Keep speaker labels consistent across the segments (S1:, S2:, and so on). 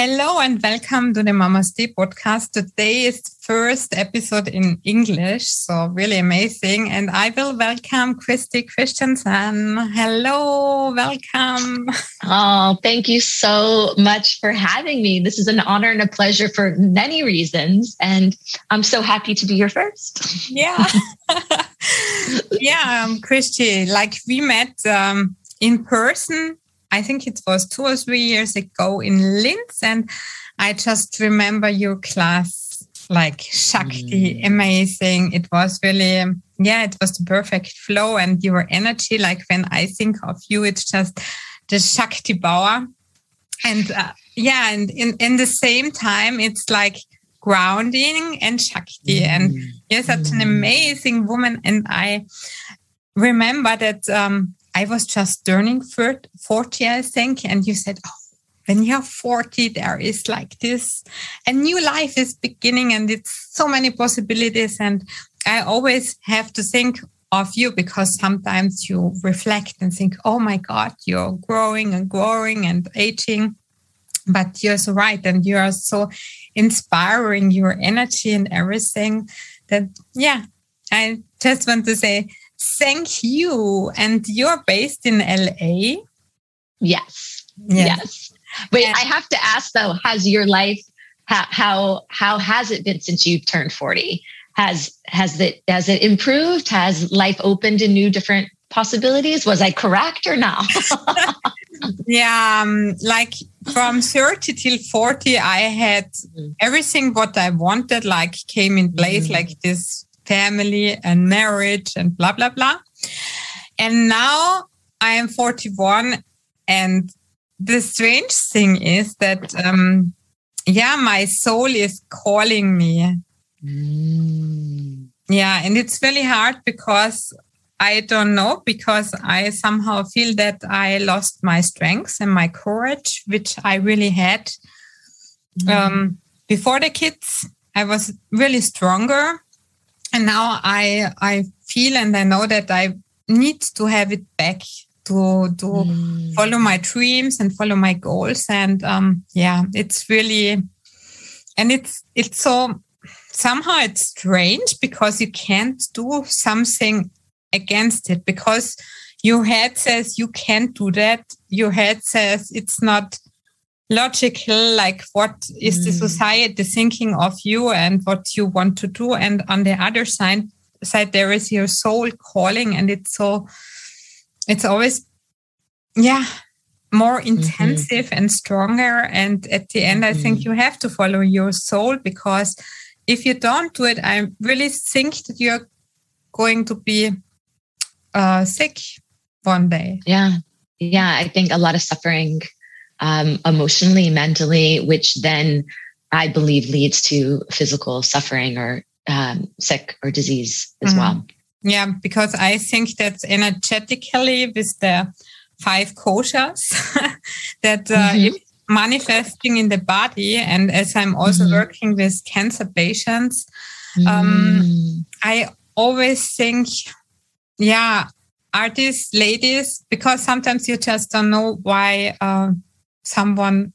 S1: Hello and welcome to the Mamaste podcast. Today is the first episode in English, so really amazing. And I will welcome Christy Christensen. Hello, welcome.
S2: Oh, thank you so much for having me. This is an honor and a pleasure for many reasons. And I'm so happy to be your first.
S1: Yeah. yeah, um, Christy, like we met um, in person I think it was two or three years ago in Linz. And I just remember your class, like Shakti, mm. amazing. It was really, yeah, it was the perfect flow and your energy. Like when I think of you, it's just the Shakti Bauer. And uh, yeah, and in, in the same time, it's like grounding and Shakti. Mm. And you're such an mm. amazing woman. And I remember that um, I was just turning 40, I think. And you said, oh, when you're 40, there is like this, a new life is beginning and it's so many possibilities. And I always have to think of you because sometimes you reflect and think, oh my God, you're growing and growing and aging. But you're so right. And you are so inspiring your energy and everything that, yeah, I just want to say thank you. And you're based in LA?
S2: Yes. Yes. yes. Wait, and I have to ask though, has your life how, how how has it been since you've turned 40? Has has it has it improved? Has life opened to new different possibilities? Was I correct or not?
S1: yeah, um, like from 30 till 40, I had mm-hmm. everything what I wanted, like came in place, mm-hmm. like this family and marriage and blah, blah, blah. And now I am 41. And the strange thing is that, um, yeah, my soul is calling me. Mm. Yeah. And it's really hard because I don't know, because I somehow feel that I lost my strength and my courage, which I really had. Mm. Um, before the kids, I was really stronger and now I I feel and I know that I need to have it back to to mm. follow my dreams and follow my goals and um yeah it's really and it's it's so somehow it's strange because you can't do something against it because your head says you can't do that your head says it's not logical like what is mm. the society thinking of you and what you want to do and on the other side side there is your soul calling and it's so it's always yeah more mm-hmm. intensive mm-hmm. and stronger and at the end mm-hmm. i think mm-hmm. you have to follow your soul because if you don't do it i really think that you're going to be uh, sick one day
S2: yeah yeah i think a lot of suffering um, emotionally, mentally, which then I believe leads to physical suffering or um, sick or disease as mm-hmm. well.
S1: Yeah, because I think that energetically with the five koshas that uh, mm-hmm. manifesting in the body, and as I'm also mm-hmm. working with cancer patients, um, mm. I always think, yeah, are these ladies because sometimes you just don't know why. Uh, someone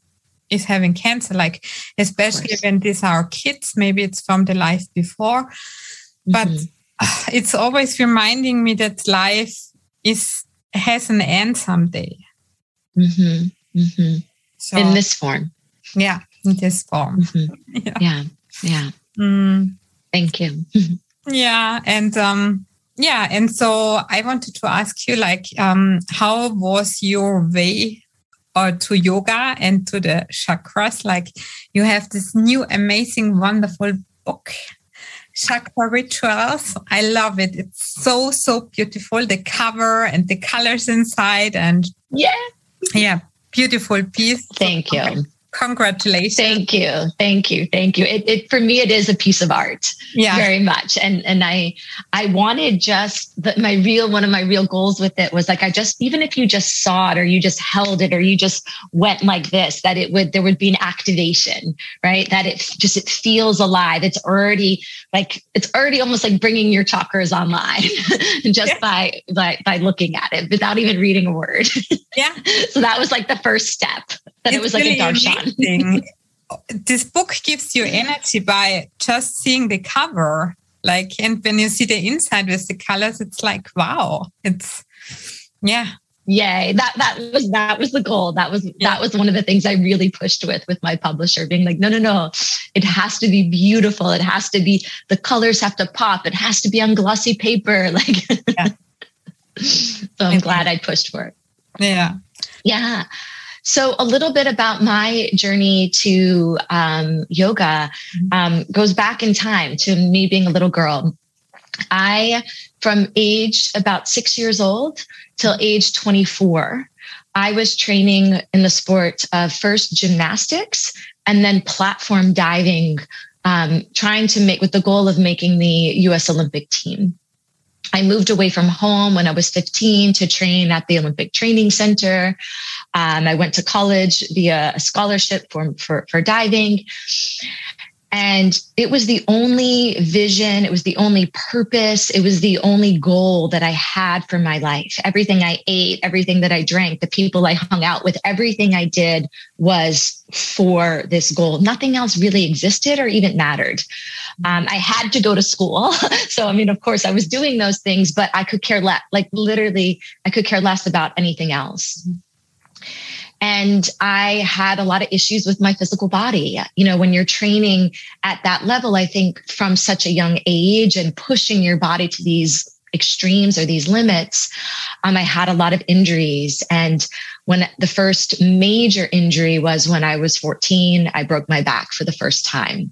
S1: is having cancer, like especially when these are kids, maybe it's from the life before. But mm-hmm. it's always reminding me that life is has an end someday.
S2: Mm-hmm. Mm-hmm. So, in this form.
S1: Yeah, in this form.
S2: Mm-hmm. yeah. Yeah. yeah. Mm. Thank you.
S1: yeah. And um yeah, and so I wanted to ask you like um how was your way or to yoga and to the chakras. Like you have this new, amazing, wonderful book, Chakra Rituals. I love it. It's so, so beautiful. The cover and the colors inside. And
S2: yeah,
S1: yeah, beautiful piece.
S2: Thank you
S1: congratulations.
S2: Thank you. Thank you. Thank you. It, it, for me it is a piece of art yeah. very much. And and i i wanted just the, my real one of my real goals with it was like i just even if you just saw it or you just held it or you just went like this that it would there would be an activation right? That it just it feels alive. It's already like it's already almost like bringing your chakras online just yeah. by by by looking at it without even reading a word.
S1: Yeah.
S2: So that was like the first step that it's it was like really a darshan.
S1: this book gives you energy by just seeing the cover. Like, and when you see the inside with the colors, it's like, wow, it's, yeah,
S2: yay. That that was that was the goal. That was yeah. that was one of the things i really pushed with with my publisher being like no no no. It has to be beautiful. It has to be the colors have to pop. It has to be on glossy paper. Like yeah. so i'm glad i pushed for it.
S1: Yeah.
S2: Yeah so a little bit about my journey to um, yoga mm-hmm. um, goes back in time to me being a little girl I, from age about six years old till age 24, I was training in the sport of first gymnastics and then platform diving, um, trying to make with the goal of making the US Olympic team. I moved away from home when I was 15 to train at the Olympic Training Center. Um, I went to college via a scholarship for, for, for diving. And it was the only vision, it was the only purpose, it was the only goal that I had for my life. Everything I ate, everything that I drank, the people I hung out with, everything I did was for this goal. Nothing else really existed or even mattered. Um, I had to go to school. so, I mean, of course, I was doing those things, but I could care less, like literally, I could care less about anything else. And I had a lot of issues with my physical body. You know, when you're training at that level, I think from such a young age and pushing your body to these extremes or these limits, um, I had a lot of injuries. And when the first major injury was when I was 14, I broke my back for the first time.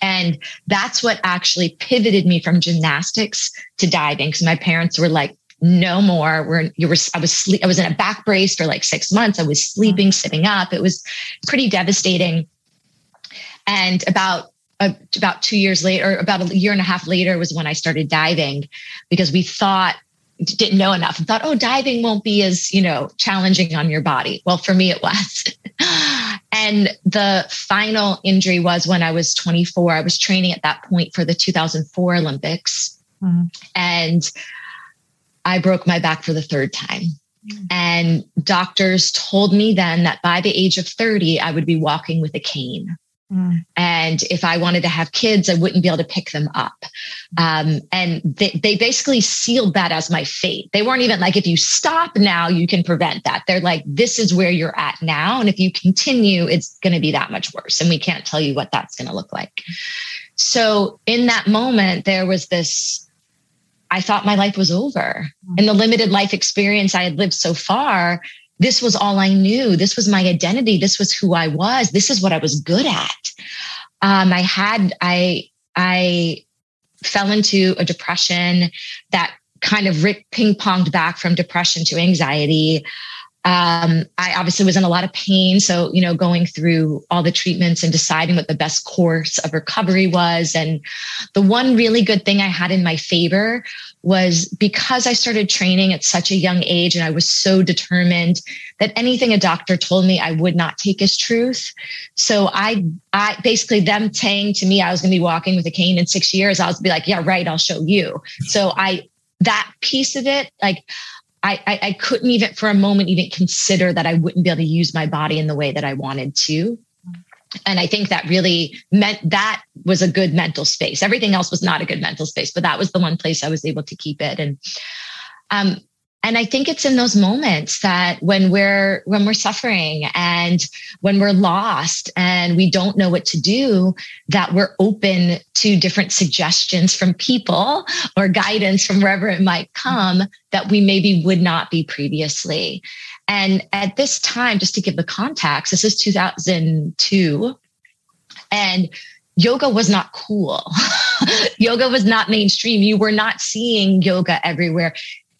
S2: And that's what actually pivoted me from gymnastics to diving because my parents were like, no more. We're you were I was sleep I was in a back brace for like six months. I was sleeping, sitting up. It was pretty devastating. And about uh, about two years later, about a year and a half later, was when I started diving because we thought didn't know enough and thought, oh, diving won't be as you know challenging on your body. Well, for me, it was. and the final injury was when I was 24. I was training at that point for the 2004 Olympics, mm-hmm. and I broke my back for the third time. And doctors told me then that by the age of 30, I would be walking with a cane. Mm. And if I wanted to have kids, I wouldn't be able to pick them up. Um, and they, they basically sealed that as my fate. They weren't even like, if you stop now, you can prevent that. They're like, this is where you're at now. And if you continue, it's going to be that much worse. And we can't tell you what that's going to look like. So in that moment, there was this I thought my life was over. Mm-hmm. The limited life experience I had lived so far, this was all I knew. This was my identity. This was who I was. This is what I was good at. Um, I had, I, I fell into a depression that kind of ping ponged back from depression to anxiety. Um, I obviously was in a lot of pain. So, you know, going through all the treatments and deciding what the best course of recovery was. And the one really good thing I had in my favor was because I started training at such a young age and I was so determined that anything a doctor told me I would not take as truth. So I, I basically them saying to me I was going to be walking with a cane in six years, I was be like, yeah, right, I'll show you. So I, that piece of it, like I, I, I couldn't even for a moment even consider that I wouldn't be able to use my body in the way that I wanted to. And I think that really meant that was a good mental space. Everything else was not a good mental space, but that was the one place I was able to keep it. And um, and i think it's in those moments that when we're when we're suffering and when we're lost and we don't know what to do that we're open to different suggestions from people or guidance from wherever it might come that we maybe would not be previously and at this time just to give the context this is 2002 and yoga was not cool. yoga was not mainstream. You were not seeing yoga everywhere.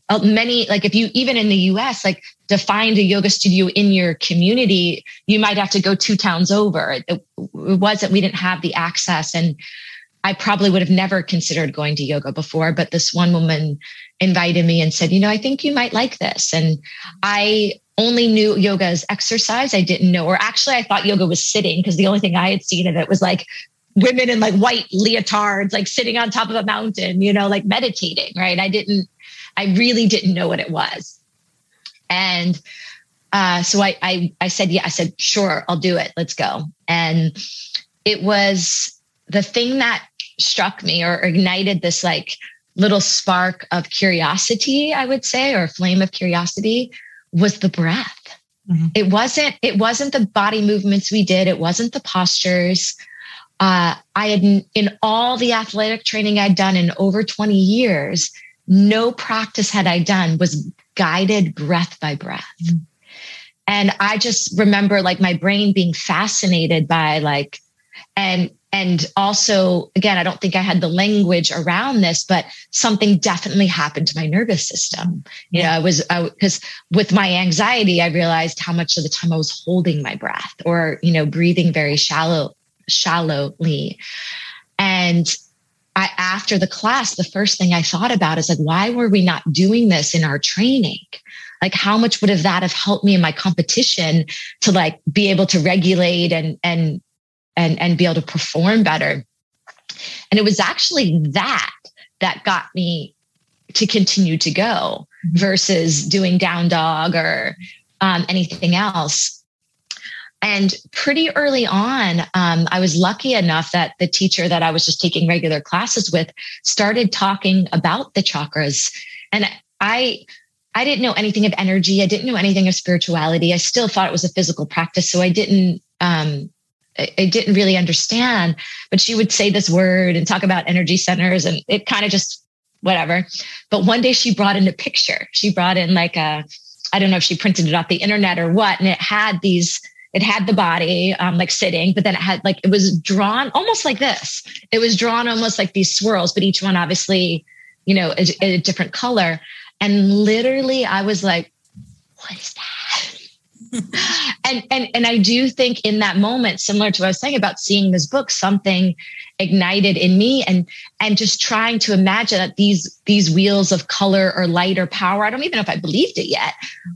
S2: Uh, many like if you even in the US like to find a yoga studio in your community you might have to go two towns over. It, wasn't we didn't have the access and I probably would have never considered going to yoga before but this one woman invited me and said you know I think you might like this. And I only knew yoga as exercise. I didn't know or actually I thought yoga was sitting because the only thing I had seen of it was like women in like white leotards like sitting on top of a mountain you know like meditating right? I didn't I really didn't know what it was. And uh, so I, I, I said, yeah, I said, sure, I'll do it. Let's go. And it was the thing that struck me or ignited this like little spark of curiosity, I would say, or flame of curiosity was the breath. Mm-hmm. It wasn't, it wasn't the body movements we did. It wasn't the postures. Uh, I had in all the athletic training I'd done in over 20 years, no practice had I done was guided breath by breath. Mm-hmm. And I just remember like my brain being fascinated by like, and and also again i don't think i had the language around this but something definitely happened to my nervous system you know i was because with my anxiety i realized how much of the time i was holding my breath or you know breathing very shallow shallowly and I, after the class the first thing i thought about is like why were we not doing this in our training? Like how much would have that have helped me in my competition to like be able to regulate and and and and be able to perform better? And it was actually that that got me to continue to go mm-hmm. versus doing down dog or um, anything else and pretty early on um, i was lucky enough that the teacher that i was just taking regular classes with started talking about the chakras and i i didn't know anything of energy i didn't know anything of spirituality i still thought it was a physical practice so i didn't um, I didn't really understand, but she would say this word and talk about energy centers and it kind of just whatever. But one day she brought in a picture. She brought in like a, I don't know if she printed it off the internet or what. And it had these, it had the body um, like sitting, but then it had like, it was drawn almost like this. It was drawn almost like these swirls, but each one obviously, you know, a, a different color. And literally I was like, what is that? and and and I do think in that moment, similar to what I was saying about seeing this book, something ignited in me and and just trying to imagine that these these wheels of color or light or power, I don't even know if I believed it yet,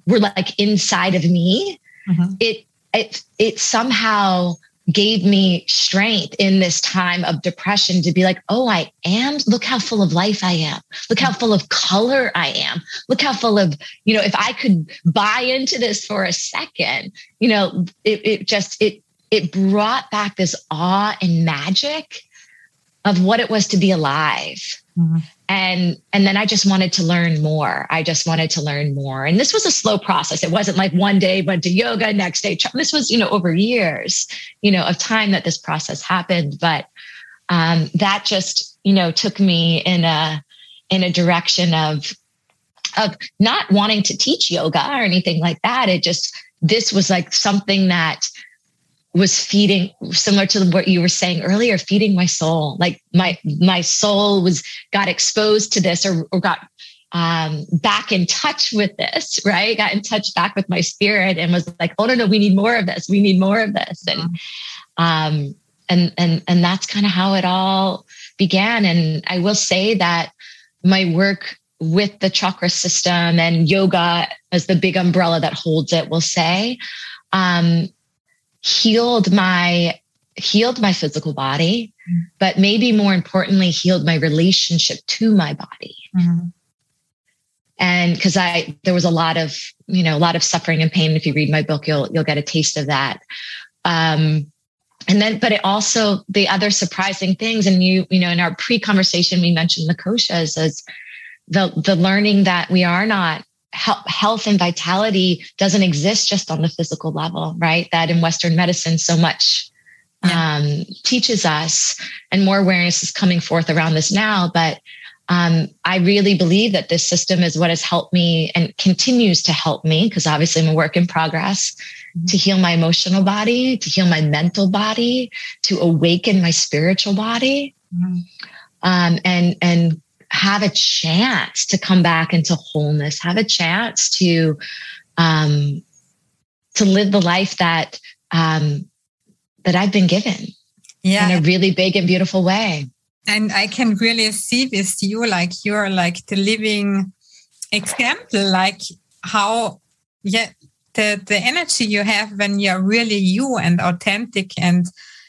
S2: were like inside of me. Mm-hmm. It it it somehow gave me strength in this time of depression to be like, oh, I am. Look how full of life I am. Look how full of color I am. Look how full of, you know, if I could buy into this for a second, you know, it, it just, it, it brought back this awe and magic of what it was to be alive. Mm-hmm and and then i just wanted to learn more. I just wanted to learn more. And this was a slow process. It wasn't like one day went to yoga next day this was you know over years you know of time that this process happened. But um, that just you know took me in a in a direction of of not wanting to teach yoga or anything like that. It just this was like something that was feeding similar to what you were saying earlier feeding my soul. Like my my soul was got exposed to this or, or got um, back in touch with this right? Got in touch back with my spirit and was like oh no no we need more of this. We need more of this. And um and and and that's kind of how it all began. And i will say that my work with the chakra system and yoga as the big umbrella that holds it will say um, healed my healed my physical body mm-hmm. but maybe more importantly healed my relationship to my body mm-hmm. and because i there was a lot of you know a lot of suffering and pain if you read my book you'll you'll get a taste of that um and then but it also the other surprising things and you you know in our pre-conversation we mentioned the koshas as the the learning that we are not health and vitality doesn't exist just on the physical level, right? That in Western medicine, so much yeah. um, teaches us, and more awareness is coming forth around this now. But um, I really believe that this system is what has helped me and continues to help me, because obviously I'm a work in progress, mm-hmm. to heal my emotional body, to heal my mental body, to awaken my spiritual body. Mm-hmm. Um, and and have a chance to come back into wholeness, have a chance to um, to live the life that um, that I've been given. Yeah. In a really big and beautiful way.
S1: And I can really see with you, like you're like the living example, like how yeah, the the energy you have when you're really you and authentic and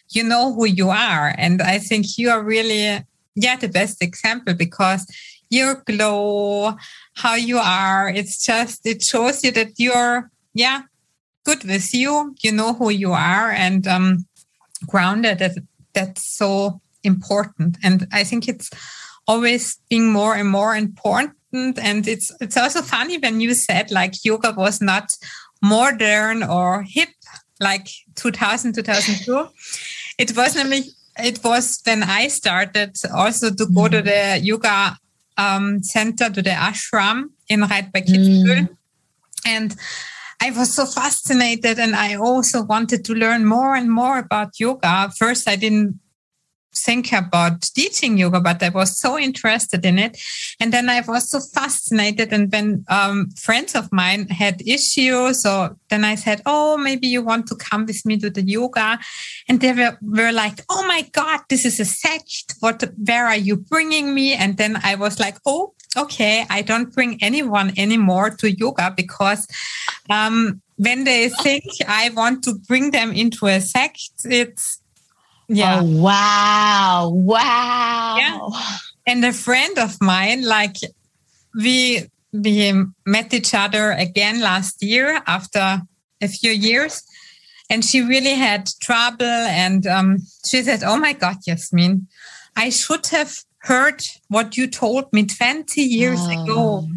S1: you know who you are. And I think you are really yeah the best example because your glow how you are it's just it shows you that you're yeah good with you. You know who you are and um, grounded. That, that's so important. And I think it's always being more and more important. And it's it's also funny when you said like yoga was not modern or hip like 2000 2002 it was namely it was when i started also to go to mm. the yoga um, center to the ashram in right by Kitzbühel. Mm. And I was so fascinated and I also wanted to learn more and more about yoga. First, I didn't think about teaching yoga, but I was so interested in it. And then I was so fascinated. And when um, friends of mine had issues, so then I said, Oh, maybe you want to come with me to the yoga. And they were, were like, Oh my God, this is a sect. What, where are you bringing me? And then I was like, Oh, okay. I don't bring anyone anymore to yoga because, um, when they think I want to bring them into a sect, it's
S2: yeah. Oh, wow. Wow.
S1: Yeah. And a friend of mine, like we we met each other again last year after a few years. And she really had trouble. And um, she said, Oh my God, Yasmin, I should have heard what you told me 20 years oh. ago.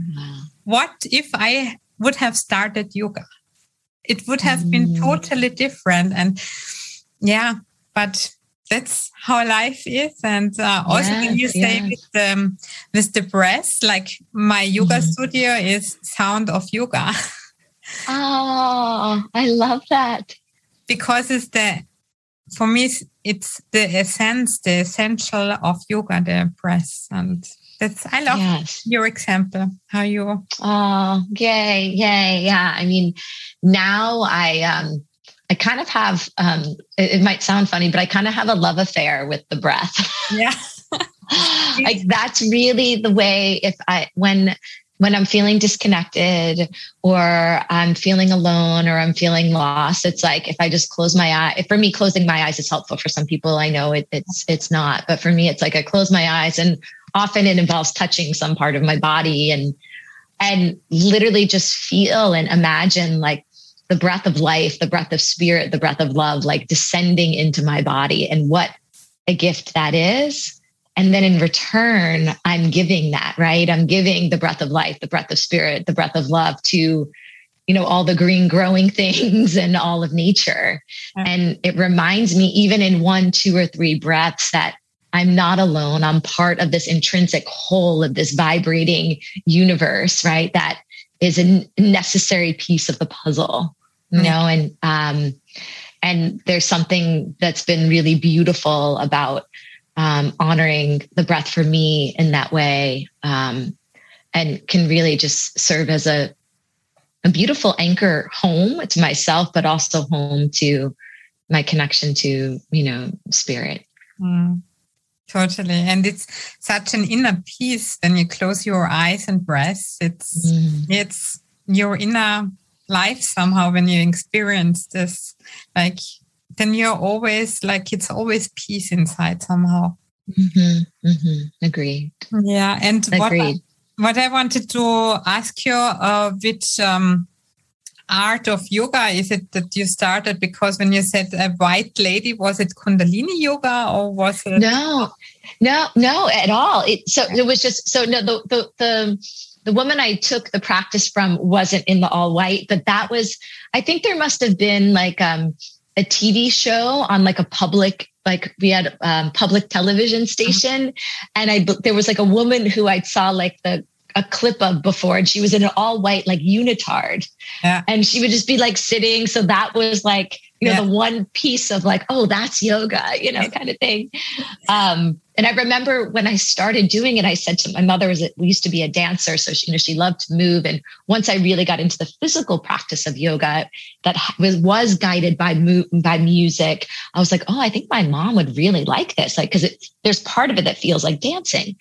S1: What if I would have started yoga? It would have mm. been totally different. And yeah, but that's how life is. And uh, also yes, when you say yes. with, the, with the breath, like my yoga mm. studio is sound of yoga.
S2: oh, I love that.
S1: Because it's the, for me, it's the essence, the essential of yoga, the breath. And that's, I love yes. your example, how you.
S2: Oh, yay, yay. Yeah. I mean, now I, um, I kind of have, um, it, it might sound funny, but I kind of have a love affair with the breath.
S1: Yeah.
S2: like that's really the way if I, when, when I'm feeling disconnected or I'm feeling alone or I'm feeling lost, it's like if I just close my eye. For me, closing my eyes is helpful. For some people, I know it, it's it's not, but for me, it's like I close my eyes, and often it involves touching some part of my body and and literally just feel and imagine like the breath of life, the breath of spirit, the breath of love, like descending into my body and what a gift that is. And then in return, I'm giving that, right? I'm giving the breath of life, the breath of spirit, the breath of love to, you know, all the green growing things and all of nature. And it reminds me, even in one, two, or three breaths, that I'm not alone. I'm part of this intrinsic whole of this vibrating universe, right? That is a necessary piece of the puzzle you know and um and there's something that's been really beautiful about um, honoring the breath for me in that way um, and can really just serve as a, a beautiful anchor home to myself but also home to my connection to you know spirit. Mm,
S1: totally. And it's such an inner peace when you close your eyes and breath. It's mm. it's your inner life somehow when you experience this. Like then you're always like it's always peace inside somehow.
S2: Mm-hmm, mm-hmm. agreed.
S1: Yeah and agreed. What, I, what i wanted to ask you uh, which um, art of yoga is it that you started? Because when you said a white lady was it kundalini yoga or was it
S2: no no no at all. It so it was just so no the the, the the woman I took the practice from wasn't in the all white, but that was, I think there must have been like um, a TV show on like a public, like we had um, public television station. And I, there was like a woman who I saw like the, a clip of before and she was in an all white like unitard yeah. and she would just be like sitting so that was like you know yeah. the one piece of like oh that's yoga you know kind of thing um and I remember when I started doing it, I said to my mother, was it we used to be a dancer. So she, you know, she loved to move. And once I really got into the physical practice of yoga that was, was guided by mu- by music, I was like, oh, I think my mom would really like this. Like, cause there's part of it that feels like dancing.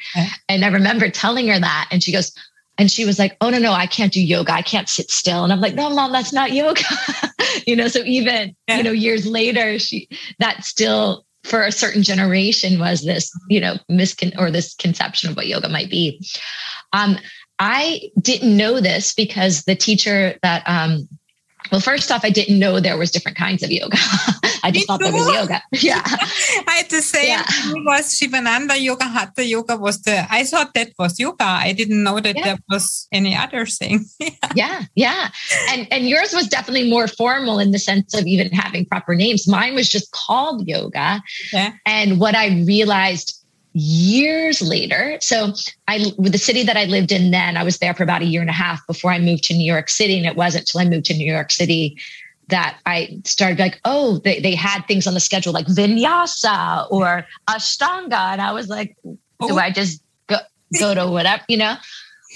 S2: And I remember telling her that and she goes, and she was like, oh, no, no, I can't do yoga. I can't sit still. And I'm like, no, mom, that's not yoga. you know, so even, yeah. you know, years later, she, that still for a certain generation was this, you know, miscon or this conception of what yoga might be. Um, I didn't know this because the teacher that um, well, first off, I didn't know there was different kinds of yoga. I just thought there was yoga. Yeah.
S1: I had the same yeah. was Sivananda yoga, Hatha yoga was the, I thought that was yoga. I didn't know that yeah. there was any other thing.
S2: yeah. yeah. Yeah. And, and yours was definitely more formal in the sense of even having proper names. Mine was just called yoga. Yeah. And what I realized years later. So I with the city that I lived in then, I was there for about a year and a half before I moved to New York City. And it wasn't till I moved to New York City that I started like, oh, they, they had things on the schedule like vinyasa or ashtanga. And I was like, do oh. I just go, go to whatever, you know?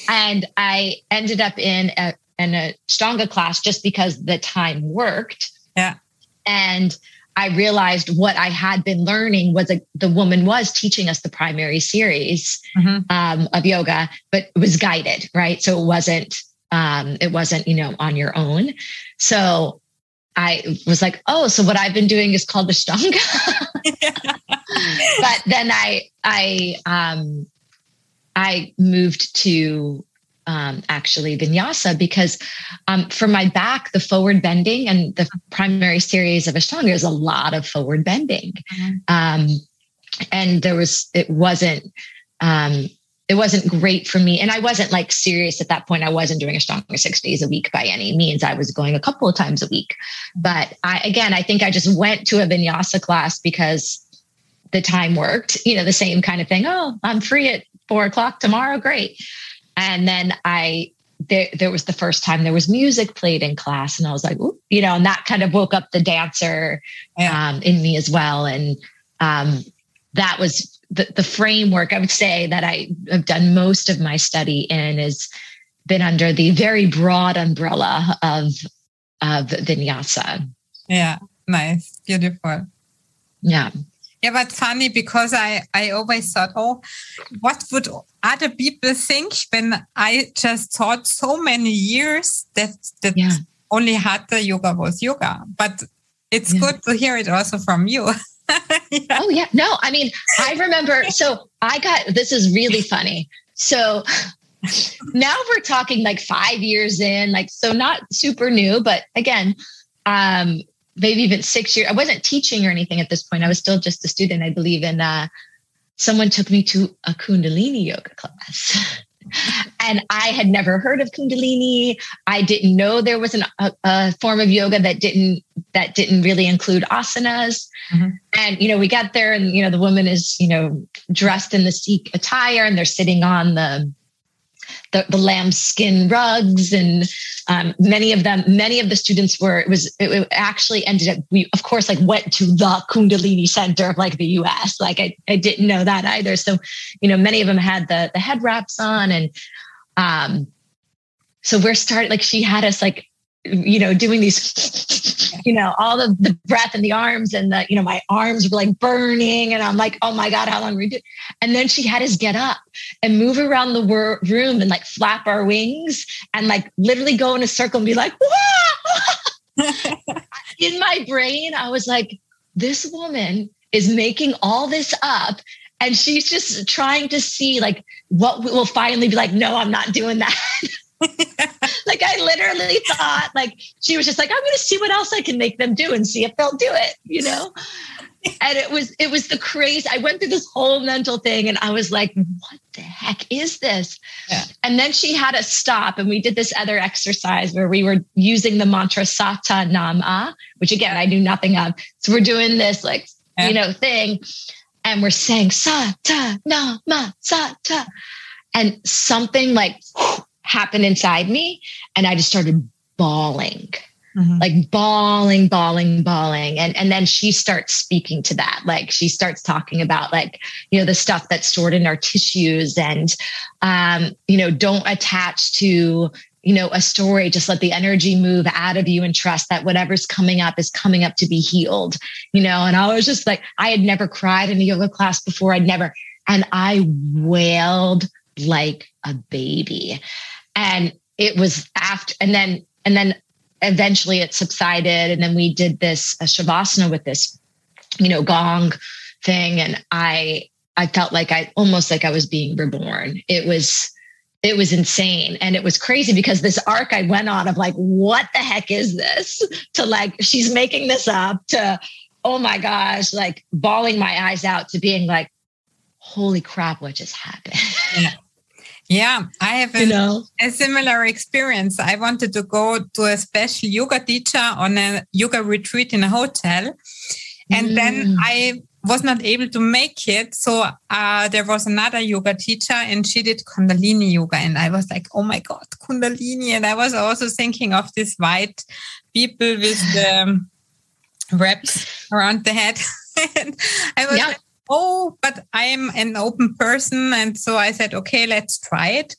S2: And I ended up in a, in a ashtanga class just because the time worked.
S1: Yeah.
S2: And I realized what I had been learning was a, the woman was teaching us the primary series mm-hmm. um, of yoga, but it was guided, right? So it wasn't um, it wasn't you know on your own. So I was like, oh, so what I've been doing is called the Ashtanga. but then I I um, I moved to um, actually vinyasa because um, for my back, the forward bending and the primary series of Ashtanga is a lot of forward bending. Mm-hmm. Um, and there was, it wasn't, um, it wasn't great for me. And I wasn't like serious at that point. I wasn't doing Ashtanga six days a week by any means. I was going a couple of times a week. But I, again, I think I just went to a vinyasa class because the time worked, you know, the same kind of thing. Oh, I'm free at four o'clock tomorrow. Great. And then I, there, there was the first time there was music played in class, and I was like, you know, and that kind of woke up the dancer yeah. um, in me as well. And um, that was the, the framework I would say that I have done most of my study in is been under the very broad umbrella of of vinyasa.
S1: Yeah, nice, beautiful.
S2: Yeah.
S1: Yeah, but funny because I, I always thought, oh, what would other people think when I just thought so many years that that yeah. only hatha yoga was yoga. But it's yeah. good to hear it also from you.
S2: yeah. Oh yeah. No, I mean, I remember so I got this is really funny. So now we're talking like five years in, like so not super new, but again, um, maybe even six years. I wasn't teaching or anything at this point. I was still just a student, I believe. And uh, someone took me to a Kundalini yoga class. and I had never heard of Kundalini. I didn't know there was an, a, a, form of yoga that didn't that didn't really include asanas. Mm-hmm. And you know, we got there, and you know, the woman is you know dressed in the Sikh attire, and they're sitting on the the, the lambskin rugs and um, many of them many of the students were it was it, it, actually ended up we of course like went to the kundalini center of like the us like I, I didn't know that either. So you know many of them had the the head wraps on and um so we're starting like she had us like you know, doing these, you know, all the, the breath and the arms and the, you know, my arms were like burning. And I'm like, oh my God, how long are we doing? And then she had us get up and move around the wor- room and like flap our wings and like literally go in a circle and be like, in my brain, I was like, this woman is making all this up and she's just trying to see like what will finally be like, no, I'm not doing that. like I literally thought like she was just like, I'm gonna see what else I can make them do and see if they'll do it, you know? and it was it was the crazy. I went through this whole mental thing and I was like, what the heck is this? Yeah. And then she had us stop and we did this other exercise where we were using the mantra Sata Nama, which again I knew nothing of. So we're doing this like, yeah. you know, thing. And we're saying Sata Nama Sata. And something like happened inside me. And I just started bawling. Mm-hmm. like bawling, bawling, bawling. And, and then she starts speaking to that. Like she starts talking about like, you know, the stuff that's stored in our tissues and, um, you know, don't attach to, you know, a story. Just let the energy move out of you and trust that whatever's coming up is coming up to be healed, you know? And I was just like, I had never cried in a yoga class before. I'd never, and I wailed like a baby and it was after and then and then eventually it subsided and then we did this a shavasana with this you know gong thing and i i felt like i almost like i was being reborn it was it was insane and it was crazy because this arc I went on of like, what the heck is this? To like, she's making this up to, oh my gosh, like bawling my eyes out to being like, holy crap, what just happened?
S1: Yeah. Yeah, I have a, you know? a similar experience. I wanted to go to a special yoga teacher on a yoga retreat in a hotel. And mm. then I was not able to make it. So uh, there was another yoga teacher and she did Kundalini yoga. And I was like, oh my God, Kundalini. And I was also thinking of these white people with the wraps around the head. and I was yeah. like, oh, but I am an open person. And so I said, okay, let's try it.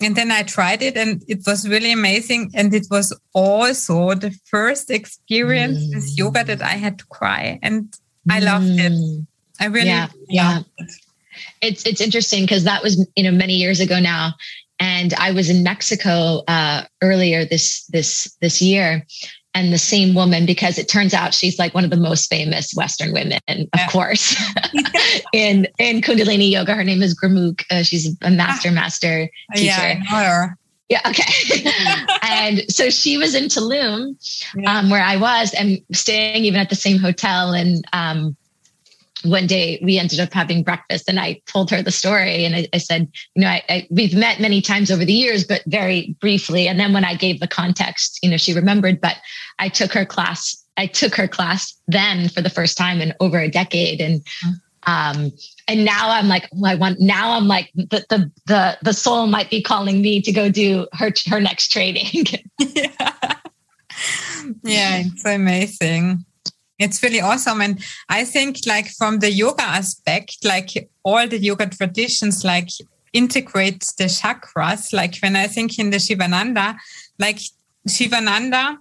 S1: And then I tried it and it was really amazing. And it was also the first experience mm. with yoga that I had to cry. And I loved it. Mm. I really yeah, yeah. It.
S2: It's it's interesting because that was you know many years ago now, and I was in Mexico uh, earlier this this this year, and the same woman because it turns out she's like one of the most famous Western women, of yeah. course, in in Kundalini yoga. Her name is Gurmukh. Uh, she's a master ah. master teacher. Yeah, I her. Yeah. Okay. and so she was in Tulum, yeah. um, where I was, and staying even at the same hotel. And um, one day we ended up having breakfast, and I told her the story, and I, I said, you know, I, I, we've met many times over the years, but very briefly. And then when I gave the context, you know, she remembered. But I took her class. I took her class then for the first time in over a decade, and. Mm-hmm. Um, and now I'm like, well, I want. Now I'm like, the the the the soul might be calling me to go do her her next training.
S1: yeah. yeah, it's amazing. It's really awesome, and I think like from the yoga aspect, like all the yoga traditions, like integrate the chakras. Like when I think in the Sivananda, like Sivananda,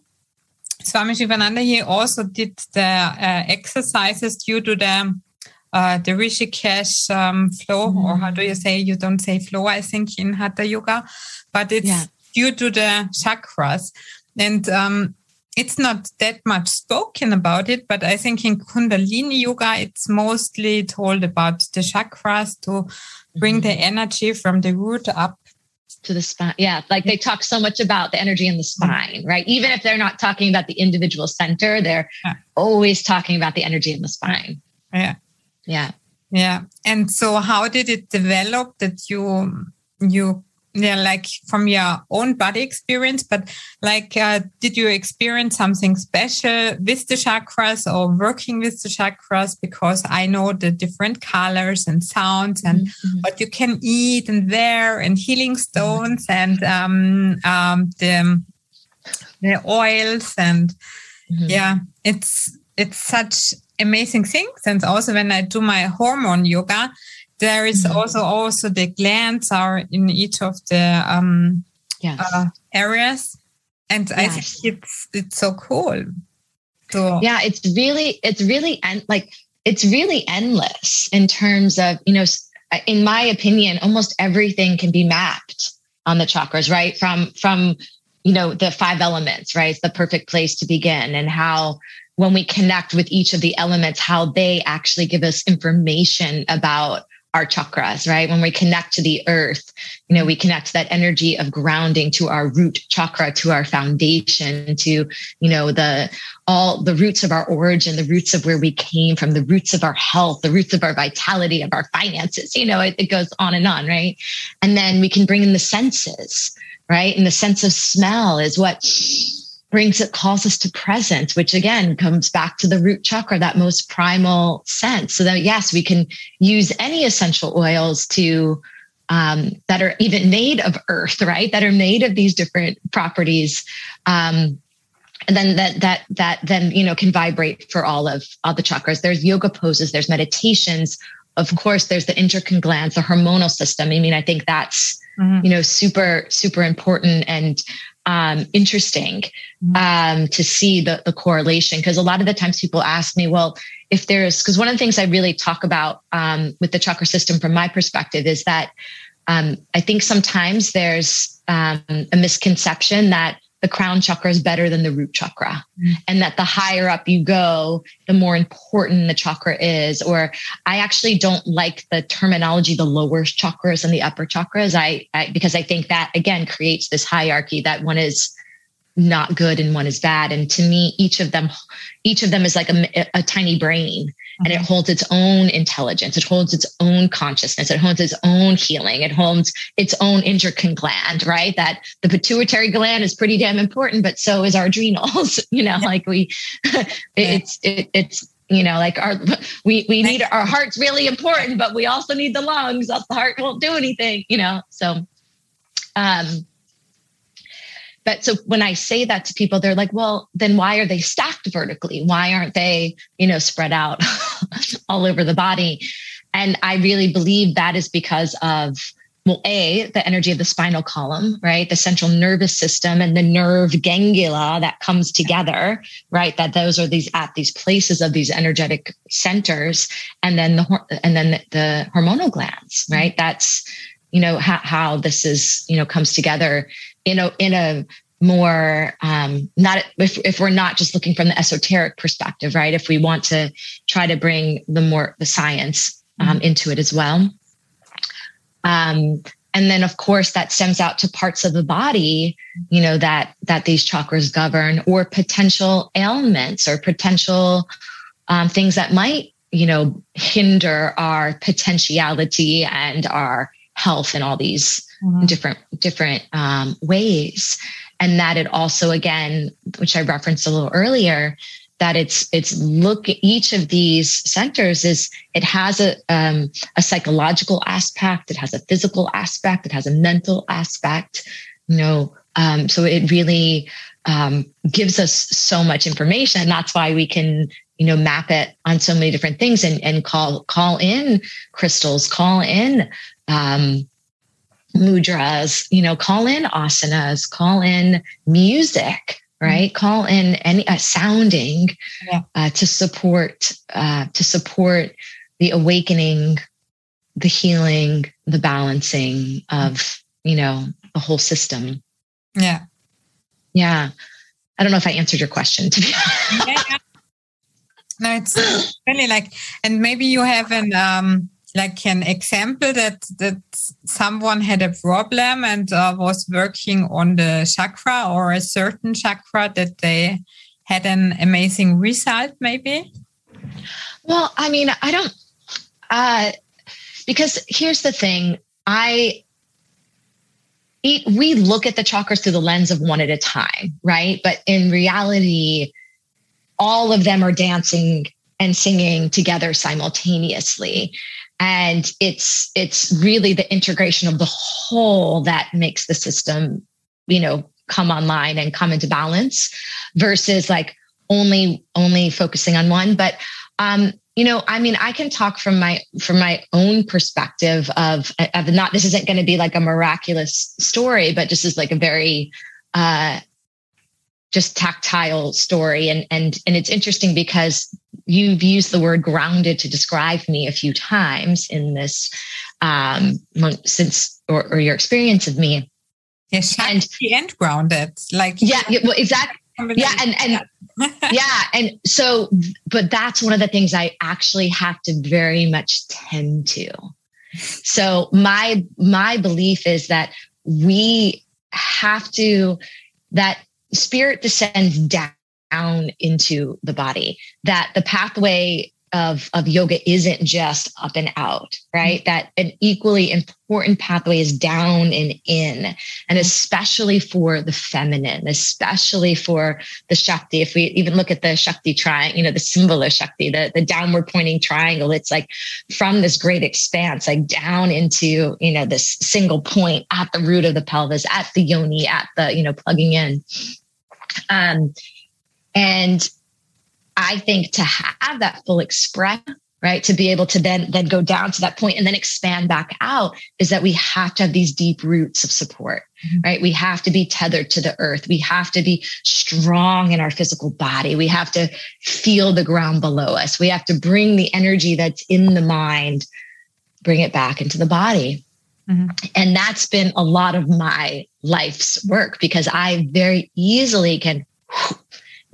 S1: Swami Sivananda, he also did the uh, exercises due to the uh, the Rishikesh um, flow, mm. or how do you say? You don't say flow, I think, in Hatha Yoga, but it's yeah. due to the chakras. And um, it's not that much spoken about it, but I think in Kundalini Yoga, it's mostly told about the chakras to bring mm-hmm. the energy from the root up
S2: to the spine. Yeah. Like they talk so much about the energy in the mm-hmm. spine, right? Even if they're not talking about the individual center, they're yeah. always talking about the energy in the spine.
S1: Yeah.
S2: Yeah.
S1: Yeah. And so how did it develop that you you yeah like from your own body experience but like uh, did you experience something special with the chakras or working with the chakras because i know the different colors and sounds and mm-hmm. what you can eat and wear and healing stones and um, um, the the oils and mm-hmm. yeah it's it's such amazing things. And also when I do my hormone yoga, there is mm-hmm. also also the glands are in each of the um, yes. uh, areas, and yes. I think it's it's so cool.
S2: So yeah, it's really it's really and like it's really endless in terms of you know in my opinion almost everything can be mapped on the chakras right from from you know the five elements right it's the perfect place to begin and how when we connect with each of the elements, how they actually give us information about our chakras, right? When we connect to the earth, you know, we connect that energy of grounding to our root chakra, to our foundation, to, you know, the, all the roots of our origin, the roots of where we came from, the roots of our health, the roots of our vitality, of our finances, you know, it, it goes on and on, right? And then we can bring in the senses, right? And the sense of smell is what brings it calls us to presence which again comes back to the root chakra that most primal sense. So that yes we can use any essential oils to um, that are even made of earth right? That are made of these different properties. Um, and then that that that then you know can vibrate for all of all the chakras. There's yoga poses there's meditations. Of course there's the endocrine glands the hormonal system. I mean i think that's mm-hmm. you know super super important. And um, interesting um, to see the, the correlation. Because a lot of the times people ask me, well, if there's because one of the things I really talk about um, with the chakra system from my perspective is that um, I think sometimes there's um, a misconception that the crown chakra is better than the root chakra. Mm. and that the higher up you go the more important the chakra is. Or i actually don't like the terminology the lower chakras and the upper chakras. I, I because i think that again creates this hierarchy that one is not good and one is bad. And to me each of them each of them is like a, a tiny brain and it holds its own intelligence. It holds its own consciousness. It holds its own healing. It holds its own endocrine gland right? That the pituitary gland is pretty damn important but so is our adrenals you know yeah. like we it's it, it's you know like our we we need our heart's really important but we also need the lungs. Else the heart won't do anything you know? So um but so when I say that to people, they're like, well, then why are they stacked vertically? Why aren't they, you know, spread out all over the body? And I really believe that is because of, well, A, the energy of the spinal column, right? The central nervous system and the nerve ganglia that comes together, right? That those are these at these places of these energetic centers. And then the, and then the, hormonal glands, right? That's, you know, how, how this is, you know, comes together in a in a more um, not if, if we're not just looking from the esoteric perspective right if we want to try to bring the more the science um, mm-hmm. into it as well um, and then of course that stems out to parts of the body you know that that these chakras govern or potential ailments or potential um, things that might you know hinder our potentiality and our health and all these mm-hmm. different different um, ways and that it also again which i referenced a little earlier that it's it's look each of these centers is it has a um, a psychological aspect it has a physical aspect it has a mental aspect you know um, so it really um, gives us so much information that's why we can you know map it on so many different things and and call call in crystals call in um, mudras, you know, call in asanas, call in music, right? Mm-hmm. Call in any uh, sounding yeah. uh, to support uh, to support the awakening, the healing, the balancing of you know the whole system.
S1: Yeah,
S2: yeah. I don't know if I answered your question. To be yeah, yeah.
S1: No, it's really like, and maybe you have an um like an example that that someone had a problem and uh, was working on the chakra or a certain chakra that they had an amazing result maybe?
S2: Well i mean i don't uh because here's the thing. I we look at the chakras through the lens of one at a time right? But in reality all of them are dancing and singing together simultaneously and it's it's really the integration of the whole that makes the system you know come online and come into balance versus like only only focusing on one. But um you know i mean i can talk from my from my own perspective of, of not this isn't going to be like a miraculous story but just as like a very uh just tactile story. And and and it's interesting because you've used the word grounded to describe me a few times in this um since or, or your experience of me.
S1: Yes and, and grounded like
S2: yeah, yeah well exactly yeah and and yeah and so but that's one of the things i actually have to very much tend to. So my my belief is that we have to that spirit descends down into the body, that the pathway of, of yoga isn't just up and out, right? Mm-hmm. That an equally important pathway is down and in, and mm-hmm. especially for the feminine, especially for the Shakti. If we even look at the Shakti triangle, you know, the symbol of Shakti, the, the downward pointing triangle, it's like from this great expanse, like down into, you know, this single point at the root of the pelvis, at the yoni, at the, you know, plugging in. Um, and I think to have that full expression, right, to be able to then then go down to that point and then expand back out, is that we have to have these deep roots of support, mm-hmm. right? We have to be tethered to the earth. We have to be strong in our physical body. We have to feel the ground below us. We have to bring the energy that's in the mind, bring it back into the body. Mm-hmm. And that's been a lot of my life's work because I very easily can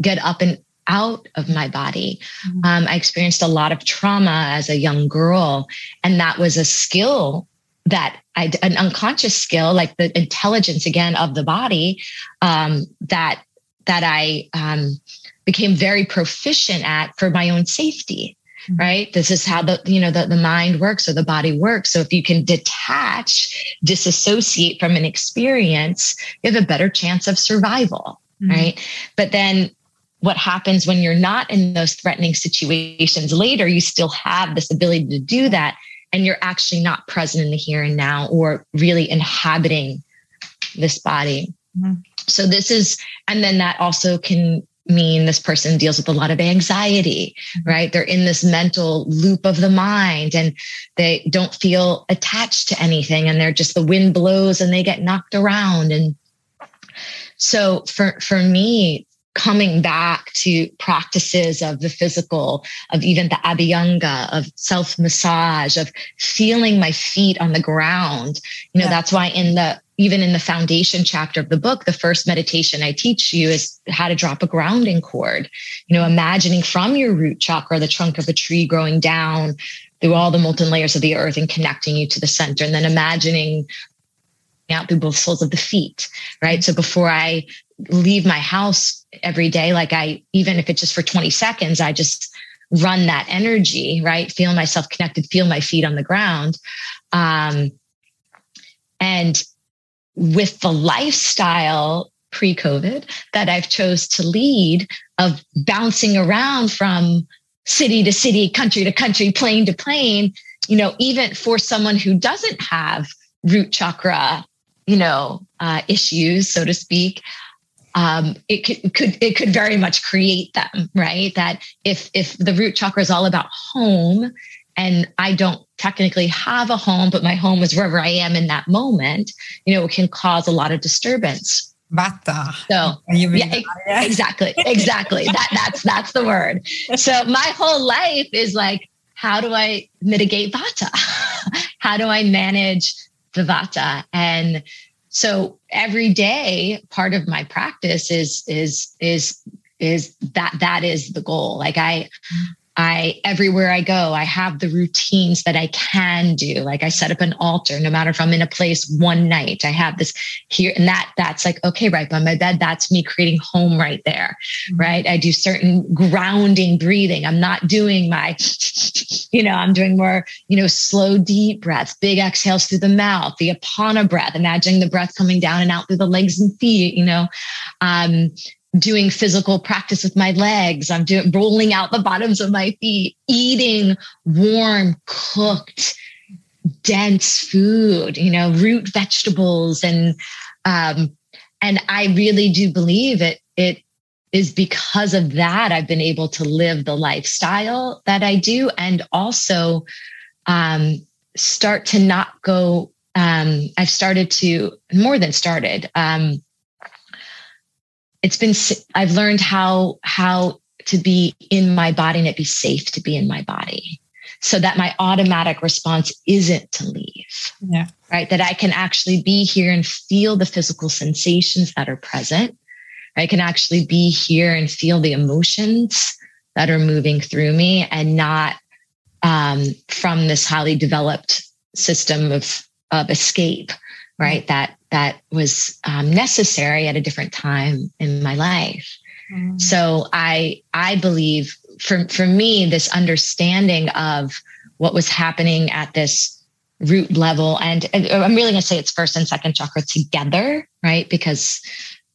S2: get up and out of my body. Mm-hmm. Um, I experienced a lot of trauma as a young girl, and that was a skill that I, an unconscious skill, like the intelligence again of the body, um, that that I um, became very proficient at for my own safety. Mm-hmm. Right. This is how the, you know, the, the mind works or the body works. So if you can detach, disassociate from an experience, you have a better chance of survival. Mm-hmm. Right. But then what happens when you're not in those threatening situations later, you still have this ability to do that. And you're actually not present in the here and now or really inhabiting this body. Mm-hmm. So this is, and then that also can mean this person deals with a lot of anxiety, mm-hmm. right? They're in this mental loop of the mind and they don't feel attached to anything and they're just the wind blows and they get knocked around. And so for, for me, coming back to practices of the physical, of even the abhyanga, of self massage, of feeling my feet on the ground. You know, yeah. that's why in the even in the foundation chapter of the book, the first meditation I teach you is how to drop a grounding cord. You know, imagining from your root chakra, the trunk of a tree growing down through all the molten layers of the earth and connecting you to the center, and then imagining out through both soles of the feet, right? Mm-hmm. So before I leave my house every day, like I, even if it's just for 20 seconds, I just run that energy, right? Feel myself connected, feel my feet on the ground. Um, and with the lifestyle pre COVID that I've chose to lead of bouncing around from city to city, country to country, plane to plane, you know, even for someone who doesn't have root chakra, you know, uh, issues, so to speak, um, it could, could it could very much create them, right? That if if the root chakra is all about home, and I don't technically have a home, but my home is wherever I am in that moment, you know, it can cause a lot of disturbance.
S1: Vata.
S2: So yeah, exactly, exactly. that that's that's the word. So my whole life is like, how do I mitigate Vata? how do I manage the Vata? And so every day, part of my practice is is is is that that is the goal. Like I I everywhere I go, I have the routines that I can do. Like I set up an altar, no matter if I'm in a place one night, I have this here and that. That's like okay, right by my bed. That's me creating home right there, mm-hmm. right? I do certain grounding breathing. I'm not doing my, you know, I'm doing more, you know, slow deep breaths, big exhales through the mouth, the apana breath, imagining the breath coming down and out through the legs and feet. You know, um, doing physical practice with my legs. I'm doing rolling out the bottoms of my feet, eating warm, cooked, dense food, you know, root vegetables. And um, and I really do believe it it is because of that I've been able to live the lifestyle that I do and also um, start to not go. Um, I've started to more than started. Um, it's been i've learned how how to be in my body and it be safe to be in my body so that my automatic response isn't to leave.
S1: Yeah.
S2: Right? That i can actually be here and feel the physical sensations that are present. I can actually be here and feel the emotions that are moving through me and not um, from this highly developed system of of escape right that that was um, necessary at a different time in my life. Mm. So I I believe for for me this understanding of what was happening at this root level and, and I'm really going to say it's first and second chakra together, right? Because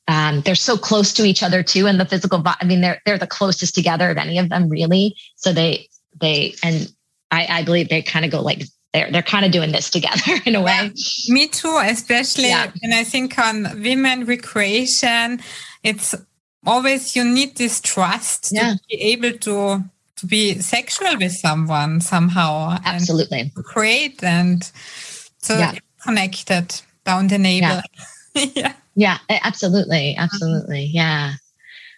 S2: um, they're so close to each other too, and the physical. I mean, they're they're the closest together of any of them, really. So they they and I, I believe they kind of go like they're they're kind of doing this together in a way.
S1: Yeah, me too, especially yeah. when I think on women recreation. It's always you need this trust yeah. to be able to to be sexual with someone somehow.
S2: Absolutely.
S1: And create and so yeah. connected down the navel.
S2: Yeah. yeah. Yeah, absolutely. Absolutely. Yeah.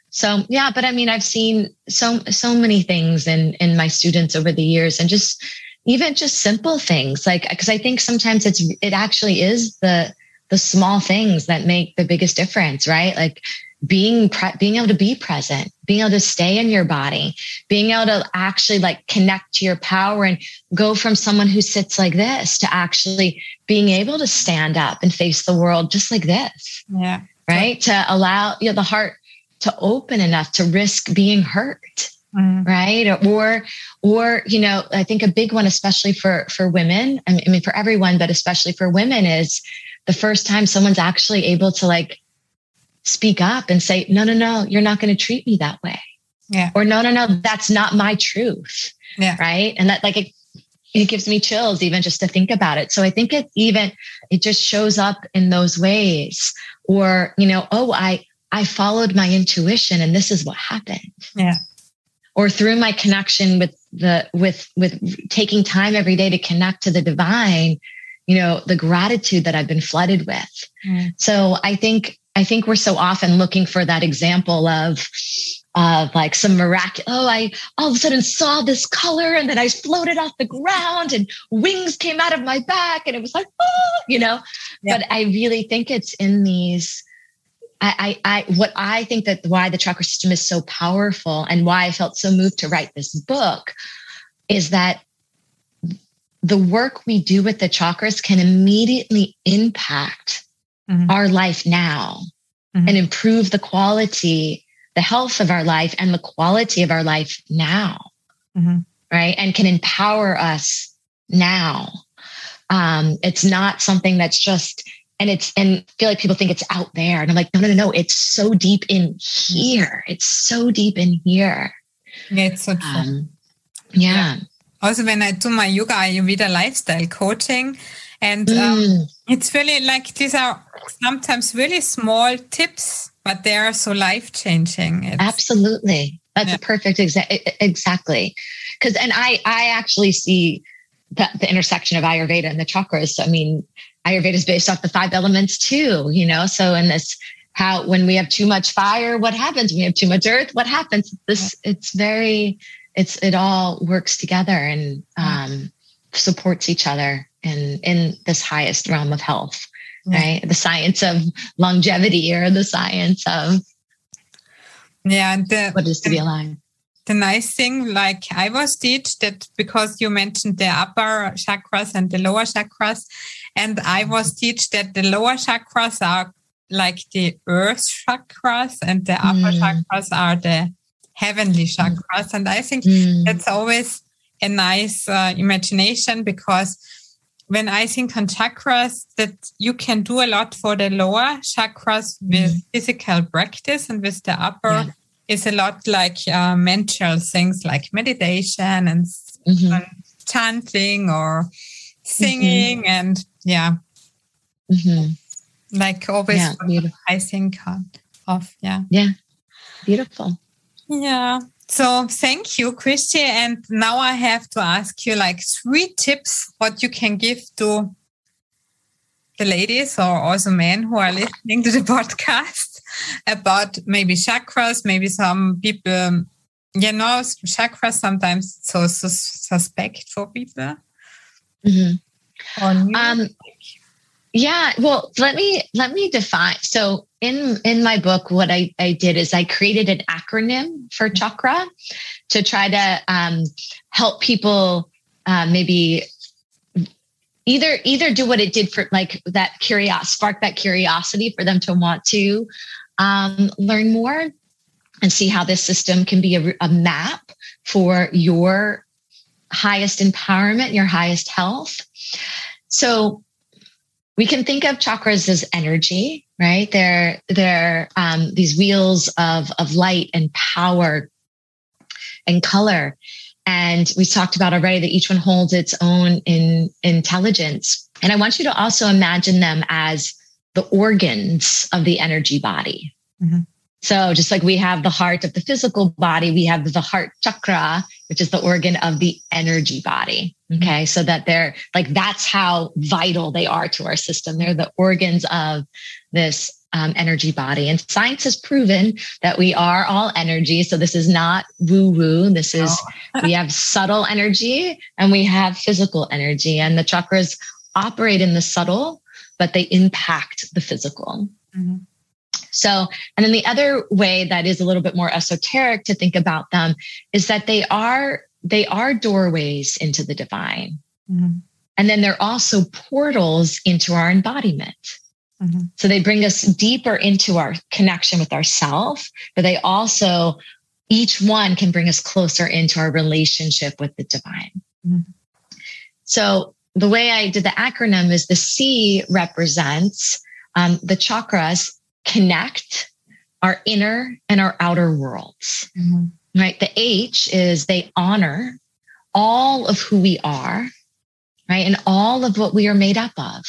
S2: So yeah, but I mean I've seen so so many things in in my students over the years and just even just simple things like because i think sometimes it's it actually is the the small things that make the biggest difference right? Like being pre- being able to be present being able to stay in your body being able to actually like connect to your power and go from someone who sits like this to actually being able to stand up and face the world just like this.
S1: Yeah.
S2: Right? To allow you know the heart to open enough to risk being hurt mm. right or or you know i think a big one especially for for women I mean for everyone but especially for women is the first time someone's actually able to like speak up and say, no, no, no, you're not going to treat me that way.
S1: Yeah.
S2: Or no, no, no, that's not my truth.
S1: Yeah.
S2: Right. And that like it, it gives me chills even just to think about it. So I think it even it just shows up in those ways. Or, you know, oh, I I followed my intuition and this is what happened.
S1: Yeah.
S2: Or through my connection with the with with taking time every day to connect to the divine, you know, the gratitude that I've been flooded with. Mm. So I think I think we're so often looking for that example of of like some miraculous, oh, I all of a sudden saw this color and then I floated off the ground and wings came out of my back and it was like, oh, you know. Yeah. But I really think it's in these. I, I, I, what I think that why the chakra system is so powerful and why I felt so moved to write this book is that the work we do with the chakras can immediately impact mm-hmm. our life now mm-hmm. and improve the quality, the health of our life and the quality of our life now. Mm-hmm. Right. And can empower us now. Um, it's not something that's just, and it's, and I feel like people think it's out there. And I'm like, no, no, no, no. It's so deep in here. It's so deep in here.
S1: Yeah, it's so true. Um,
S2: yeah. yeah.
S1: Also, when I do my yoga Ayurveda lifestyle coaching, and um, mm. it's really like these are sometimes really small tips, but they are so life changing.
S2: Absolutely. That's yeah. a perfect exa- exactly. Because, and I, I actually see the, the intersection of Ayurveda and the chakras. so, I mean, Ayurveda is based off the five elements too, you know? So in this, how, when we have too much fire, what happens? When we have too much earth, what happens? This, it's very, it's, it all works together and, um, supports each other in in this highest realm of health yeah. right the science of longevity or the science of
S1: yeah the,
S2: what is to be alive
S1: the nice thing like i was teach that because you mentioned the upper chakras and the lower chakras and i was teach that the lower chakras are like the earth chakras and the upper mm. chakras are the heavenly chakras and i think mm. that's always a nice uh, imagination because when I think on chakras, that you can do a lot for the lower chakras with mm. physical practice, and with the upper yeah. Is a lot like uh, mental things like meditation and mm-hmm. chanting or singing, mm-hmm. and yeah, mm-hmm. like always. Yeah, I think of yeah,
S2: yeah, beautiful.
S1: Yeah. So thank you, Christy. And now I have to ask you like three tips what you can give to the ladies or also men who are listening to the podcast about maybe chakras, maybe some people, you know, chakras sometimes so, so suspect for people.
S2: Mm-hmm. Um, yeah, well, let me let me define. So in in my book, what I, I did is I created an acronym for chakra to try to um, help people uh, maybe either either do what it did for like that curiosity, spark that curiosity for them to want to um, learn more and see how this system can be a, a map for your highest empowerment, your highest health. So we can think of chakras as energy, right? They're they're um, these wheels of of light and power and color. And we talked about already that each one holds its own in intelligence. And I want you to also imagine them as the organs of the energy body. Mm-hmm. So just like we have the heart of the physical body, we have the heart chakra, which is the organ of the energy body. Okay. So that they're like, that's how vital they are to our system. They're the organs of this um, energy body. And science has proven that we are all energy. So this is not woo woo. This is, oh. we have subtle energy and we have physical energy. And the chakras operate in the subtle, but they impact the physical. Mm-hmm. So, and then the other way that is a little bit more esoteric to think about them is that they are they are doorways into the divine. Mm-hmm. And then they're also portals into our embodiment. Mm-hmm. So they bring us deeper into our connection with ourself, but they also, each one can bring us closer into our relationship with the divine. Mm-hmm. So the way I did the acronym is the C represents um, the chakras connect our inner and our outer worlds. Mm-hmm. Right. The H is they honor all of who we are, right? And all of what we are made up of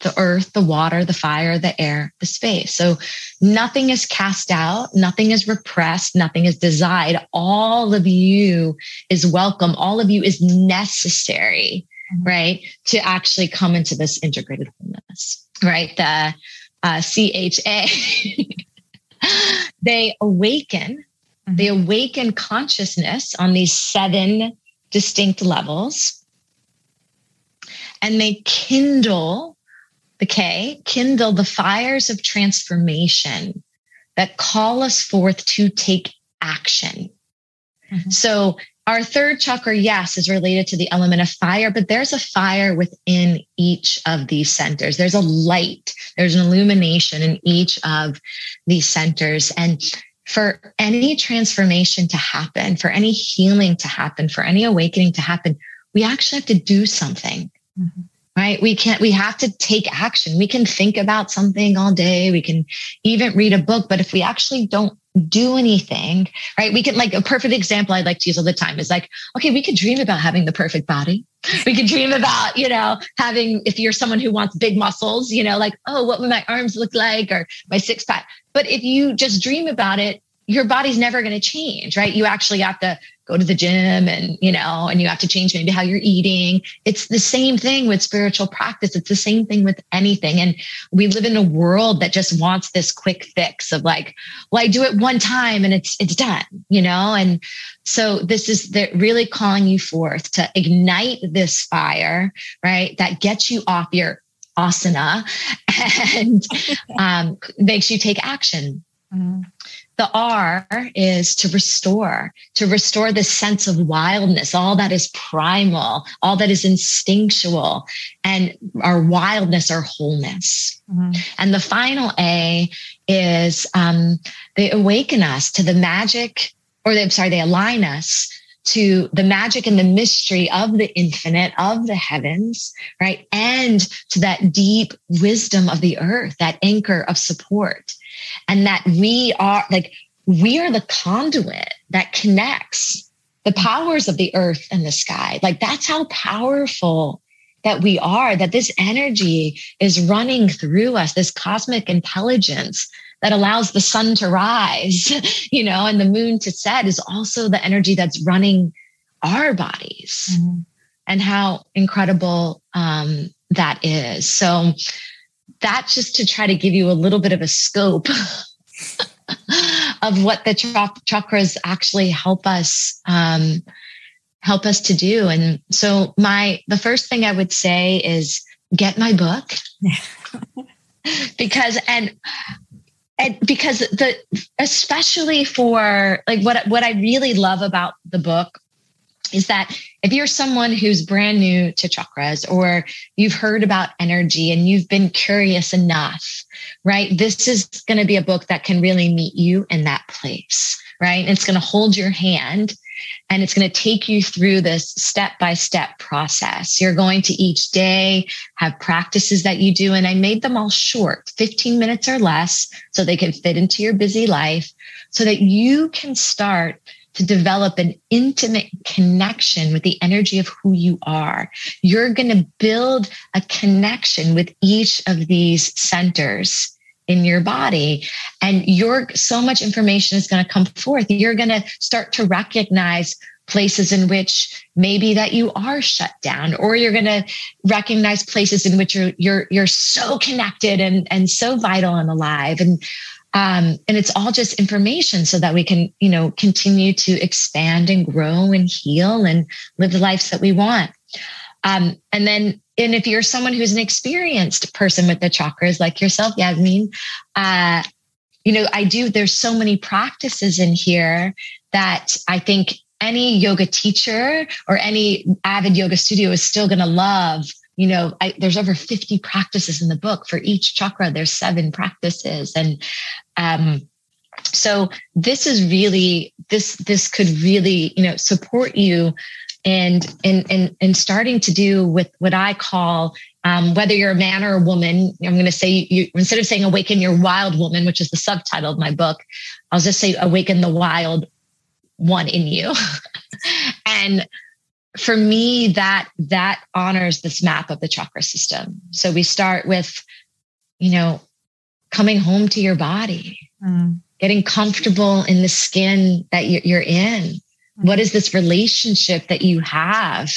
S2: the earth, the water, the fire, the air, the space. So nothing is cast out, nothing is repressed, nothing is desired. All of you is welcome. All of you is necessary. Right? To actually come into this integrated wholeness, right? The uh, CHA, they awaken, mm-hmm. they awaken consciousness on these seven distinct levels. And they kindle the K, kindle the fires of transformation that call us forth to take action. Mm-hmm. So, our third chakra, yes, is related to the element of fire, but there's a fire within each of these centers. There's a light, there's an illumination in each of these centers. And for any transformation to happen, for any healing to happen, for any awakening to happen, we actually have to do something. Mm-hmm right? We can't, we have to take action. We can think about something all day. We can even read a book, but if we actually don't do anything, right? We can like a perfect example I like to use all the time is like, okay, we could dream about having the perfect body. We could dream about, you know, having, if you're someone who wants big muscles, you know, like, oh, what would my arms look like or my six pack? But if you just dream about it, your body's never going to change, right? You actually have to go to the gym and, you know, and you have to change maybe how you're eating. It's the same thing with spiritual practice. It's the same thing with anything. And we live in a world that just wants this quick fix of like, well, I do it one time and it's, it's done, you know? And so this is the, really calling you forth to ignite this fire, right? That gets you off your asana and um, makes you take action. Mm-hmm. The R is to restore, to restore the sense of wildness, all that is primal, all that is instinctual, and our wildness, our wholeness. Mm-hmm. And the final A is um, they awaken us to the magic, or they, I'm sorry, they align us to the magic and the mystery of the infinite, of the heavens, right? And to that deep wisdom of the earth, that anchor of support and that we are like, we are the conduit that connects the powers of the earth and the sky. Like that's how powerful that we are, that this energy is running through us, this cosmic intelligence that allows the sun to rise, you know, and the moon to set is also the energy that's running our bodies. Mm-hmm. And how incredible um, that is. So, that's just to try to give you a little bit of a scope of what the chakras actually help us um, help us to do. And so my the first thing I would say is get my book because and and because the especially for like what what I really love about the book is that if you're someone who's brand new to chakras or you've heard about energy and you've been curious enough, right? This is going to be a book that can really meet you in that place, right? It's going to hold your hand and it's going to take you through this step by step process. You're going to each day have practices that you do. And I made them all short, 15 minutes or less, so they can fit into your busy life so that you can start to develop an intimate connection with the energy of who you are. You're going to build a connection with each of these centers in your body. And your so much information is going to come forth. You're going to start to recognize places in which maybe that you are shut down or you're going to recognize places in which you're you're you're so connected and and so vital and alive. And um, and it's all just information so that we can you know continue to expand and grow and heal and live the lives that we want. Um, and then and if you're someone who's an experienced person with the chakras like yourself yasmin uh, you know i do there's so many practices in here that i think any yoga teacher or any avid yoga studio is still going to love you know I, there's over 50 practices in the book for each chakra. There's seven practices and um so this is really this this could really you know support you and and and, and starting to do with what i call um, whether you're a man or a woman i'm going to say you instead of saying awaken your wild woman which is the subtitle of my book i'll just say awaken the wild one in you. and for me, that that honors this map of the chakra system. So we start with, you know, coming home to your body, mm. getting comfortable in the skin that you're in. Mm. What is this relationship that you have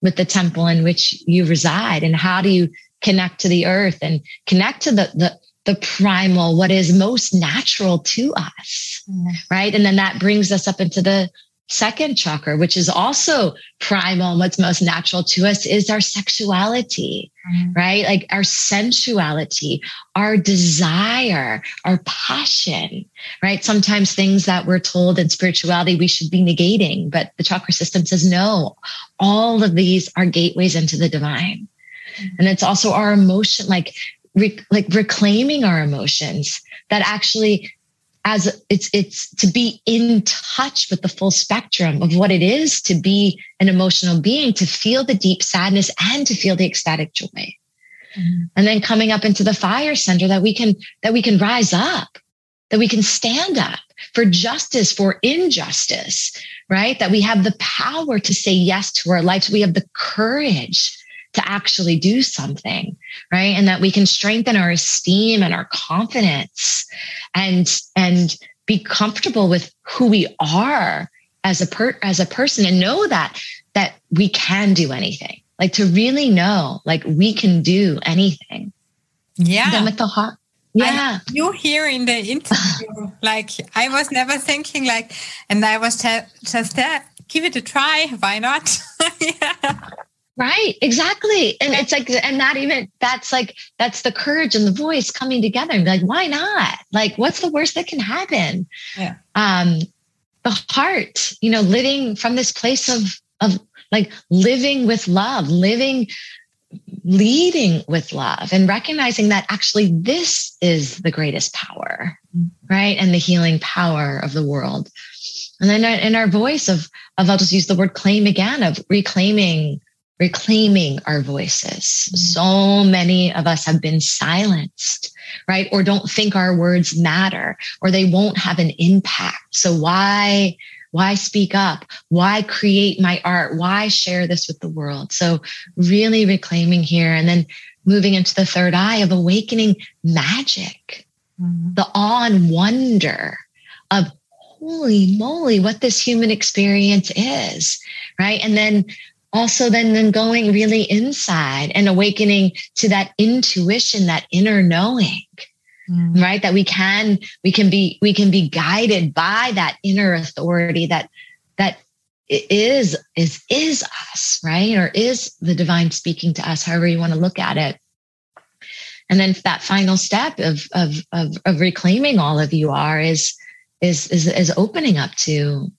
S2: with the temple in which you reside? And how do you connect to the earth and connect to the, the the primal, what is most natural to us. Mm. Right. And then that brings us up into the second chakra, which is also primal. And what's most natural to us is our sexuality, mm. right? Like our sensuality, our desire, our passion, right? Sometimes things that we're told in spirituality we should be negating, but the chakra system says no. All of these are gateways into the divine. Mm. And it's also our emotion, like like reclaiming our emotions that actually as it's it's to be in touch with the full spectrum of what it is to be an emotional being to feel the deep sadness and to feel the ecstatic joy. Mm-hmm. and then coming up into the fire center that we can that we can rise up that we can stand up for justice for injustice right? That we have the power to say yes to our lives. We have the courage to actually do something, right? And that we can strengthen our esteem and our confidence and, and be comfortable with who we are as a per, as a person and know that, that we can do anything. Like to really know, like we can do anything.
S1: Yeah.
S2: With the heart, yeah
S1: you here in the interview like i was never thinking like and i was te- just there give it a try why not yeah
S2: Right, exactly. And it's like, and that even, that's like, that's the courage and the voice coming together and be like, why not? Like, what's the worst that can happen?
S1: Yeah.
S2: Um, the heart, you know, living from this place of, of like living with love, living, leading with love and recognizing that actually this is the greatest power, right? And the healing power of the world. And then in our voice of, of, I'll just use the word claim again, of reclaiming reclaiming our voices. Mm-hmm. So many of us have been silenced, right? Or don't think our words matter or they won't have an impact. So why, why speak up? Why create my art? Why share this with the world? So really reclaiming here and then moving into the third eye of awakening magic, mm-hmm. the awe and wonder of holy moly, what this human experience is, right? And then also then then going really inside and awakening to that intuition that inner knowing mm. right? That we can we can be we can be guided by that inner authority that that is is is us right? Or is the divine speaking to us however you want to look at it. And then that final step of of of, of reclaiming all of you are is is is is opening up to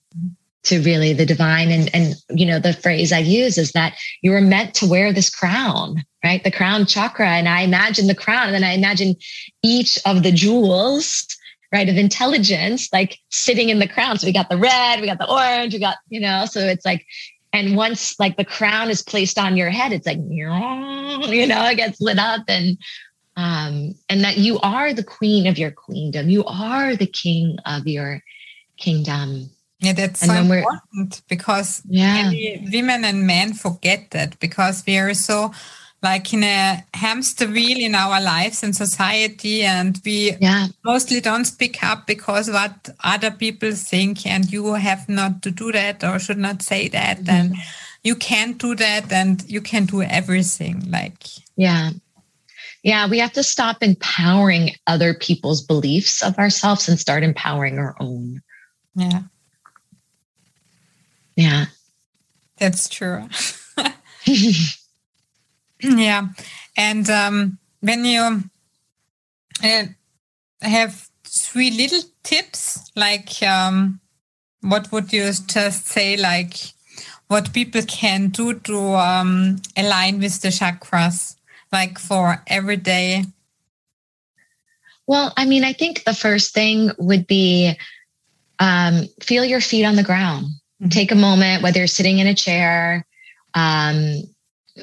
S2: to really the divine. And and you know the phrase i use is that you were meant to wear this crown right? The crown chakra. And i imagine the crown. And then i imagine each of the jewels right of intelligence like sitting in the crown. So we got the red we got the orange we got you know so it's like and once like the crown is placed on your head it's like you know it gets lit up. And um and that you are the queen of your queendom. You are the king of your kingdom
S1: yeah, that's and so important because
S2: yeah.
S1: women and men forget that because we are so like in a hamster wheel in our lives and society and we yeah. mostly don't speak up because what other people think and you have not to do that or should not say that mm-hmm. and you can't do that and you can do everything like
S2: yeah yeah we have to stop empowering other people's beliefs of ourselves and start empowering our own
S1: yeah
S2: yeah.
S1: That's true. Yeah. And um, when you uh, have three little tips like um, what would you just say like what people can do to um, align with the chakras like for every day?
S2: Well i mean i think the first thing would be um, feel your feet on the ground. Take a moment whether you're sitting in a chair um,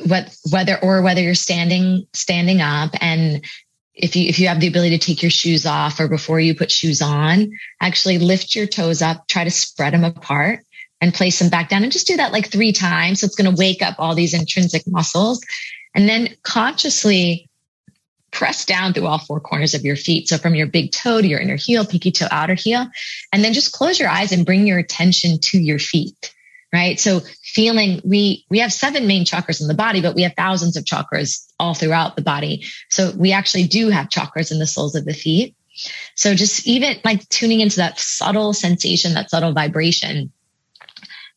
S2: what, whether or whether you're standing standing up. And if you if you have the ability to take your shoes off or before you put shoes on actually lift your toes up try to spread them apart and place them back down and just do that like three times. So it's going to wake up all these intrinsic muscles. And then consciously press down through all four corners of your feet so from your big toe to your inner heel pinky toe outer heel and then just close your eyes and bring your attention to your feet right? So feeling we we have seven main chakras in the body, but we have thousands of chakras all throughout the body. So we actually do have chakras in the soles of the feet. So just even like tuning into that subtle sensation, that subtle vibration,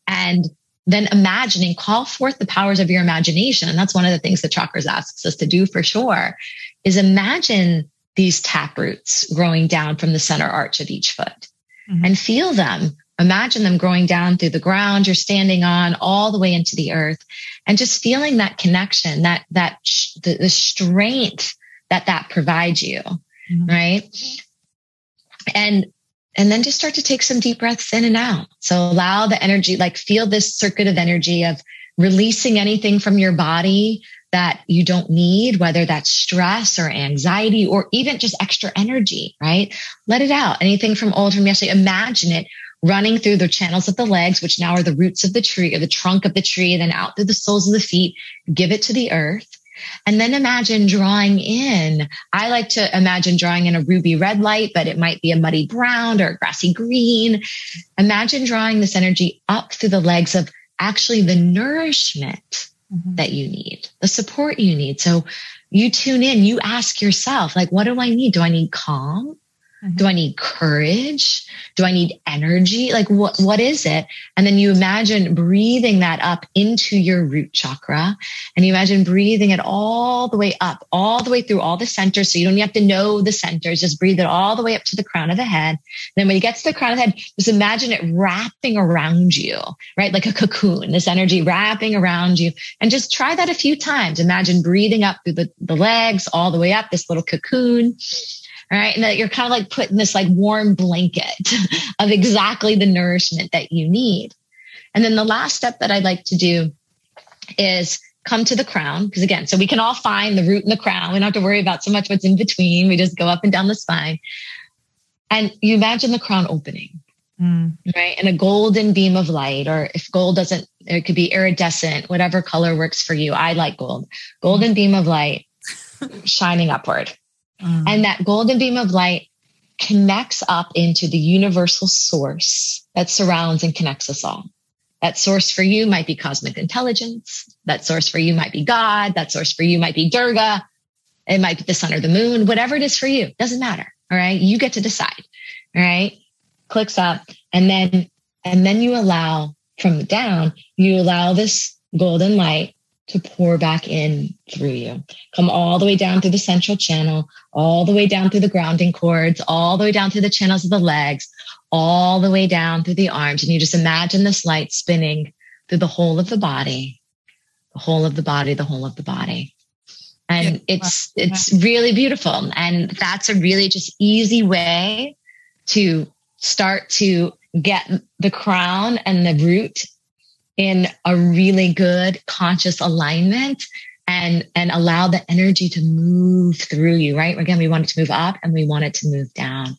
S2: and then imagining, call forth the powers of your imagination. And that's one of the things the chakras asks us to do for sure is imagine these tap roots growing down from the center arch of each foot mm-hmm. and feel them Imagine them growing down through the ground you're standing on all the way into the earth and just feeling that connection, that, that, the, the strength that that provides you. Mm-hmm. Right. And, and then just start to take some deep breaths in and out. So allow the energy, like feel this circuit of energy of releasing anything from your body that you don't need, whether that's stress or anxiety or even just extra energy, right? Let it out. Anything from old from yesterday, imagine it running through the channels of the legs, which now are the roots of the tree or the trunk of the tree, and then out through the soles of the feet, give it to the earth. And then imagine drawing in. I like to imagine drawing in a ruby red light, but it might be a muddy brown or a grassy green. Imagine drawing this energy up through the legs of actually the nourishment mm-hmm. that you need, the support you need. So you tune in, you ask yourself, like, what do I need? Do I need calm? Do I need courage? Do I need energy? Like what, what is it? And then you imagine breathing that up into your root chakra and you imagine breathing it all the way up, all the way through all the centers. So you don't have to know the centers. Just breathe it all the way up to the crown of the head. Then when you get to the crown of the head, just imagine it wrapping around you, right? Like a cocoon, this energy wrapping around you and just try that a few times. Imagine breathing up through the, the legs all the way up, this little cocoon right? And that you're kind of like putting this like warm blanket of exactly the nourishment that you need. And then the last step that I'd like to do is come to the crown. Because again, so we can all find the root and the crown. We don't have to worry about so much what's in between. We just go up and down the spine. And you imagine the crown opening, mm. right? And a golden beam of light, or if gold doesn't, it could be iridescent, whatever color works for you. I like gold. Golden beam of light shining upward. Mm. And that golden beam of light connects up into the universal source that surrounds and connects us all. That source for you might be cosmic intelligence. That source for you might be God. That source for you might be Durga. It might be the sun or the moon, whatever it is for you. Doesn't matter. All right. You get to decide. All right. Clicks up and then, and then you allow from down, you allow this golden light to pour back in through you. Come all the way down through the central channel, all the way down through the grounding cords, all the way down through the channels of the legs, all the way down through the arms. And you just imagine this light spinning through the whole of the body, the whole of the body, the whole of the body. And yeah. it's it's really beautiful. And that's a really just easy way to start to get the crown and the root in a really good conscious alignment and and allow the energy to move through you right? Again we want it to move up and we want it to move down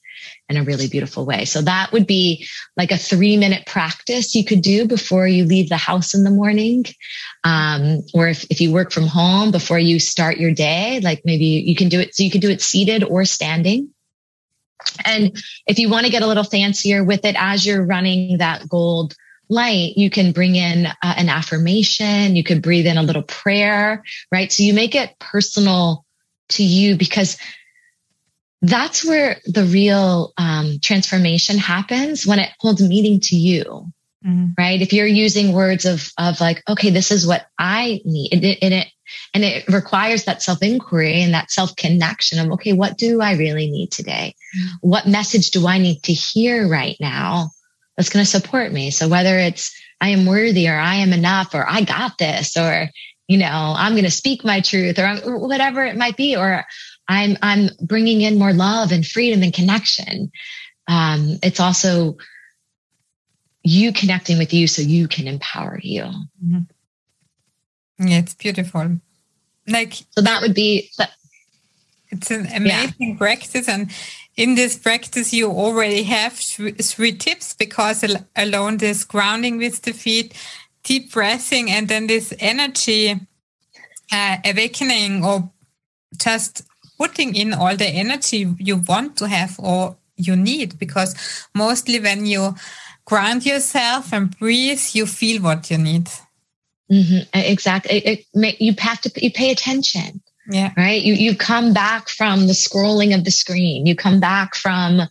S2: in a really beautiful way. So that would be like a three minute practice you could do before you leave the house in the morning. Um, or if, if you work from home before you start your day like maybe you can do it. So you can do it seated or standing. And if you want to get a little fancier with it as you're running that gold light, you can bring in uh, an affirmation, you could breathe in a little prayer, right? So you make it personal to you because that's where the real um, transformation happens when it holds meaning to you. Mm-hmm. Right. If you're using words of, of like, okay, this is what I need. And it, and it, and it requires that self inquiry and that self connection of, okay, what do I really need today? Mm-hmm. What message do I need to hear right now? That's going to support me. So whether it's I am worthy or I am enough or I got this or, you know, I'm going to speak my truth or, or whatever it might be, or I'm, I'm bringing in more love and freedom and connection. Um, it's also you connecting with you so you can empower you. Mm-hmm.
S1: Yeah, it's beautiful. Like,
S2: so that would be,
S1: it's an amazing yeah. practice. And in this practice, you already have three tips because alone this grounding with the feet, deep breathing, and then this energy uh, awakening or just putting in all the energy you want to have or you need. Because mostly when you ground yourself and breathe, you feel what you need.
S2: Mm-hmm. Exactly. It, it, you have to you pay attention.
S1: Yeah.
S2: Right. You, you come back from the scrolling of the screen. You come back from,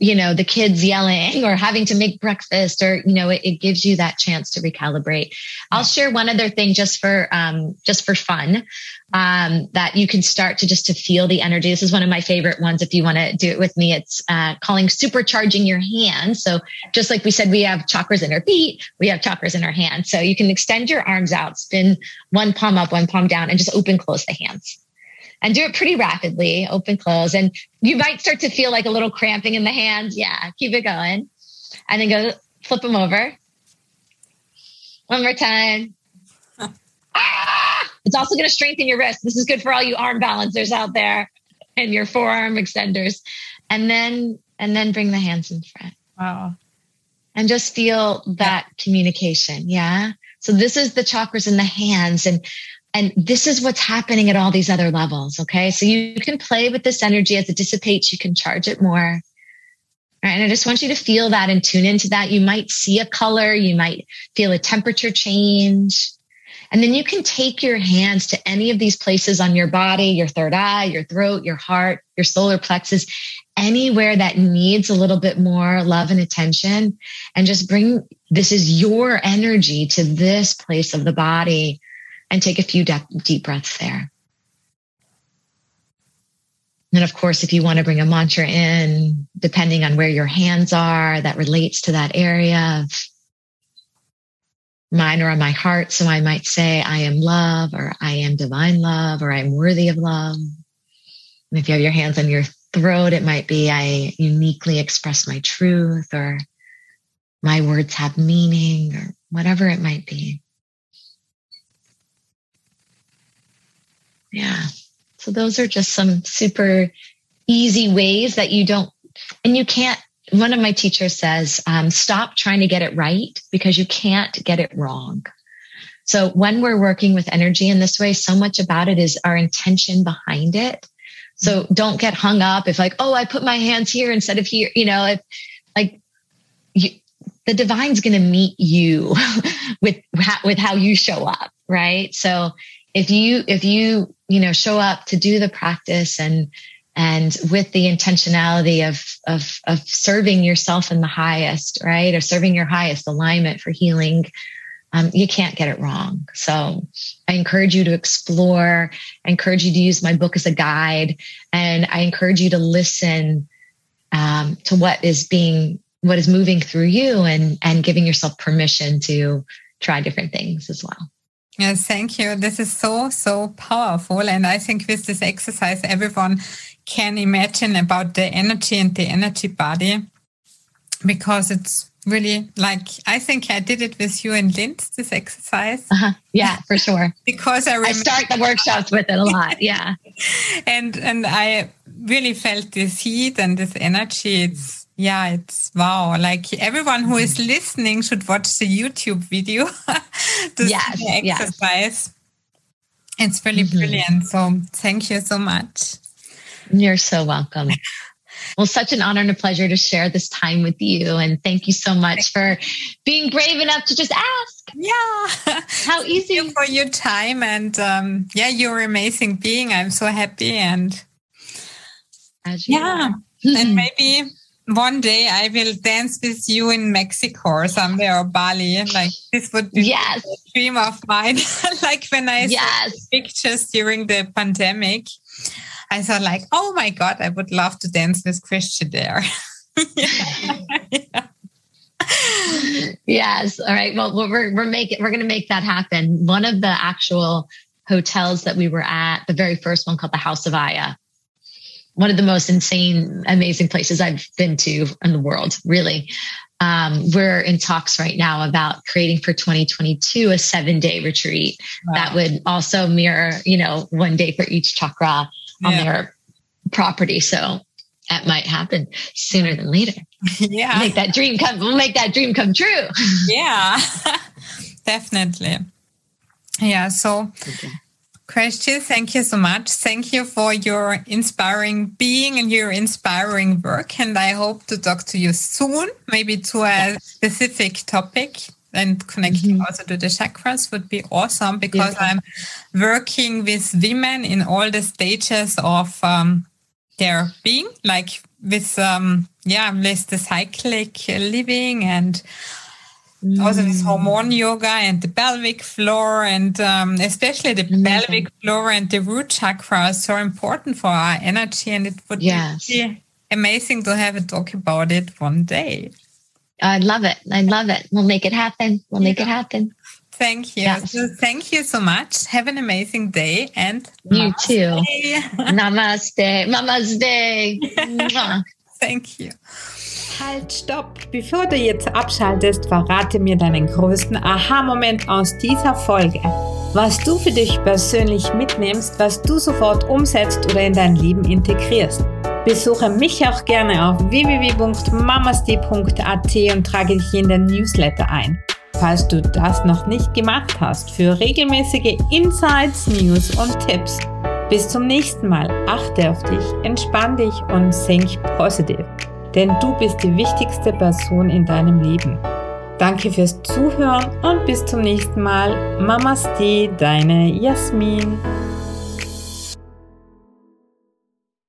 S2: you know, the kids yelling or having to make breakfast or, you know, it, it gives you that chance to recalibrate. Yeah. I'll share one other thing just for, um, just for fun um, that you can start to just to feel the energy. This is one of my favorite ones. If you want to do it with me, it's uh, calling supercharging your hands. So just like we said, we have chakras in our feet, we have chakras in our hands. So you can extend your arms out, spin one palm up, one palm down, and just open, close the hands. And do it pretty rapidly, open, close. And you might start to feel like a little cramping in the hands. Yeah, keep it going. And then go flip them over. One more time. ah! It's also going to strengthen your wrist. This is good for all you arm balancers out there and your forearm extenders. And then and then bring the hands in front.
S1: Wow.
S2: And just feel that communication. Yeah. So this is the chakras in the hands and and this is what's happening at all these other levels. Okay. So you can play with this energy as it dissipates, you can charge it more. Right. And I just want you to feel that and tune into that. You might see a color, you might feel a temperature change. And then you can take your hands to any of these places on your body, your third eye, your throat, your heart, your solar plexus, anywhere that needs a little bit more love and attention. And just bring this is your energy to this place of the body and take a few de- deep breaths there. And of course, if you want to bring a mantra in, depending on where your hands are, that relates to that area of mine or on my heart. So I might say, I am love, or I am divine love, or I'm worthy of love. And if you have your hands on your throat, it might be, I uniquely express my truth, or my words have meaning, or whatever it might be. Yeah. So those are just some super easy ways that you don't, and you can't one of my teachers says, um, stop trying to get it right because you can't get it wrong. So when we're working with energy in this way, so much about it is our intention behind it. So don't get hung up if like, oh, I put my hands here instead of here, you know, if like you, the divine's going to meet you with, with how you show up. Right. So if you, if you, you know, show up to do the practice and, and with the intentionality of, of, of serving yourself in the highest, right? Or serving your highest alignment for healing, um, you can't get it wrong. So I encourage you to explore. I encourage you to use my book as a guide. And I encourage you to listen um, to what is being, what is moving through you and, and giving yourself permission to try different things as well.
S1: Yes, thank you. This is so, so powerful. And I think with this exercise, everyone can imagine about the energy and the energy body because it's really like I think I did it with you and Lind this exercise.
S2: Uh-huh. Yeah, for sure.
S1: because I,
S2: I start the workshops with it a lot. Yeah,
S1: and and I really felt this heat and this energy. It's yeah, it's wow. Like everyone who is listening should watch the YouTube video to
S2: yes,
S1: exercise. Yes. It's really mm-hmm. brilliant. So thank you so much.
S2: You're so welcome. Well, such an honor and a pleasure to share this time with you. And thank you so much for being brave enough to just ask.
S1: Yeah.
S2: How easy.
S1: You for your time. And um, yeah, you're an amazing being. I'm so happy. And yeah. and maybe one day I will dance with you in Mexico or somewhere or Bali. And like this would be
S2: yes.
S1: a dream of mine. like when I
S2: yes.
S1: saw pictures during the pandemic, I thought like, oh my God, I would love to dance with Christian there.
S2: yeah. yes. All right. Well, we're we're making we're going to make that happen. One of the actual hotels that we were at, the very first one called the House of Aya, one of the most insane, amazing places I've been to in the world, really. Um, we're in talks right now about creating for 2022 a seven day retreat wow. that would also mirror, you know, one day for each chakra on yeah. their property. So that might happen sooner than later.
S1: Yeah.
S2: Make that dream come, we'll make that dream come true.
S1: Yeah, definitely. Yeah. So, okay. Question, thank you so much. Thank you for your inspiring being and your inspiring work. And I hope to talk to you soon, maybe to a specific topic and connecting mm-hmm. also to the chakras would be awesome because yeah. I'm working with women in all the stages of um, their being, like with, um, yeah, with the cyclic living and mm. also this hormone yoga and the pelvic floor and um, especially the Amazing. pelvic floor and the root chakra are so important for our energy and it would yes. be amazing to have a talk about it one day
S2: i love it i love it we'll make it happen we'll make it happen
S1: Thank you. Yes. So thank you so much. Have an amazing day and
S2: you namaste. too. namaste. Namaste.
S1: thank you. Halt, stopp! Bevor du jetzt abschaltest, verrate mir deinen größten Aha-Moment aus dieser Folge. Was du für dich persönlich mitnimmst, was du sofort umsetzt oder in dein Leben integrierst. Besuche mich auch gerne auf www.mamasti.at und trage dich in den Newsletter ein. Falls du das noch nicht gemacht hast, für regelmäßige Insights, News und Tipps. Bis zum nächsten Mal. Achte auf dich, entspann dich und think positive denn du bist die wichtigste Person in deinem Leben. Danke fürs Zuhören und bis zum nächsten Mal. Mamaste, deine Jasmin.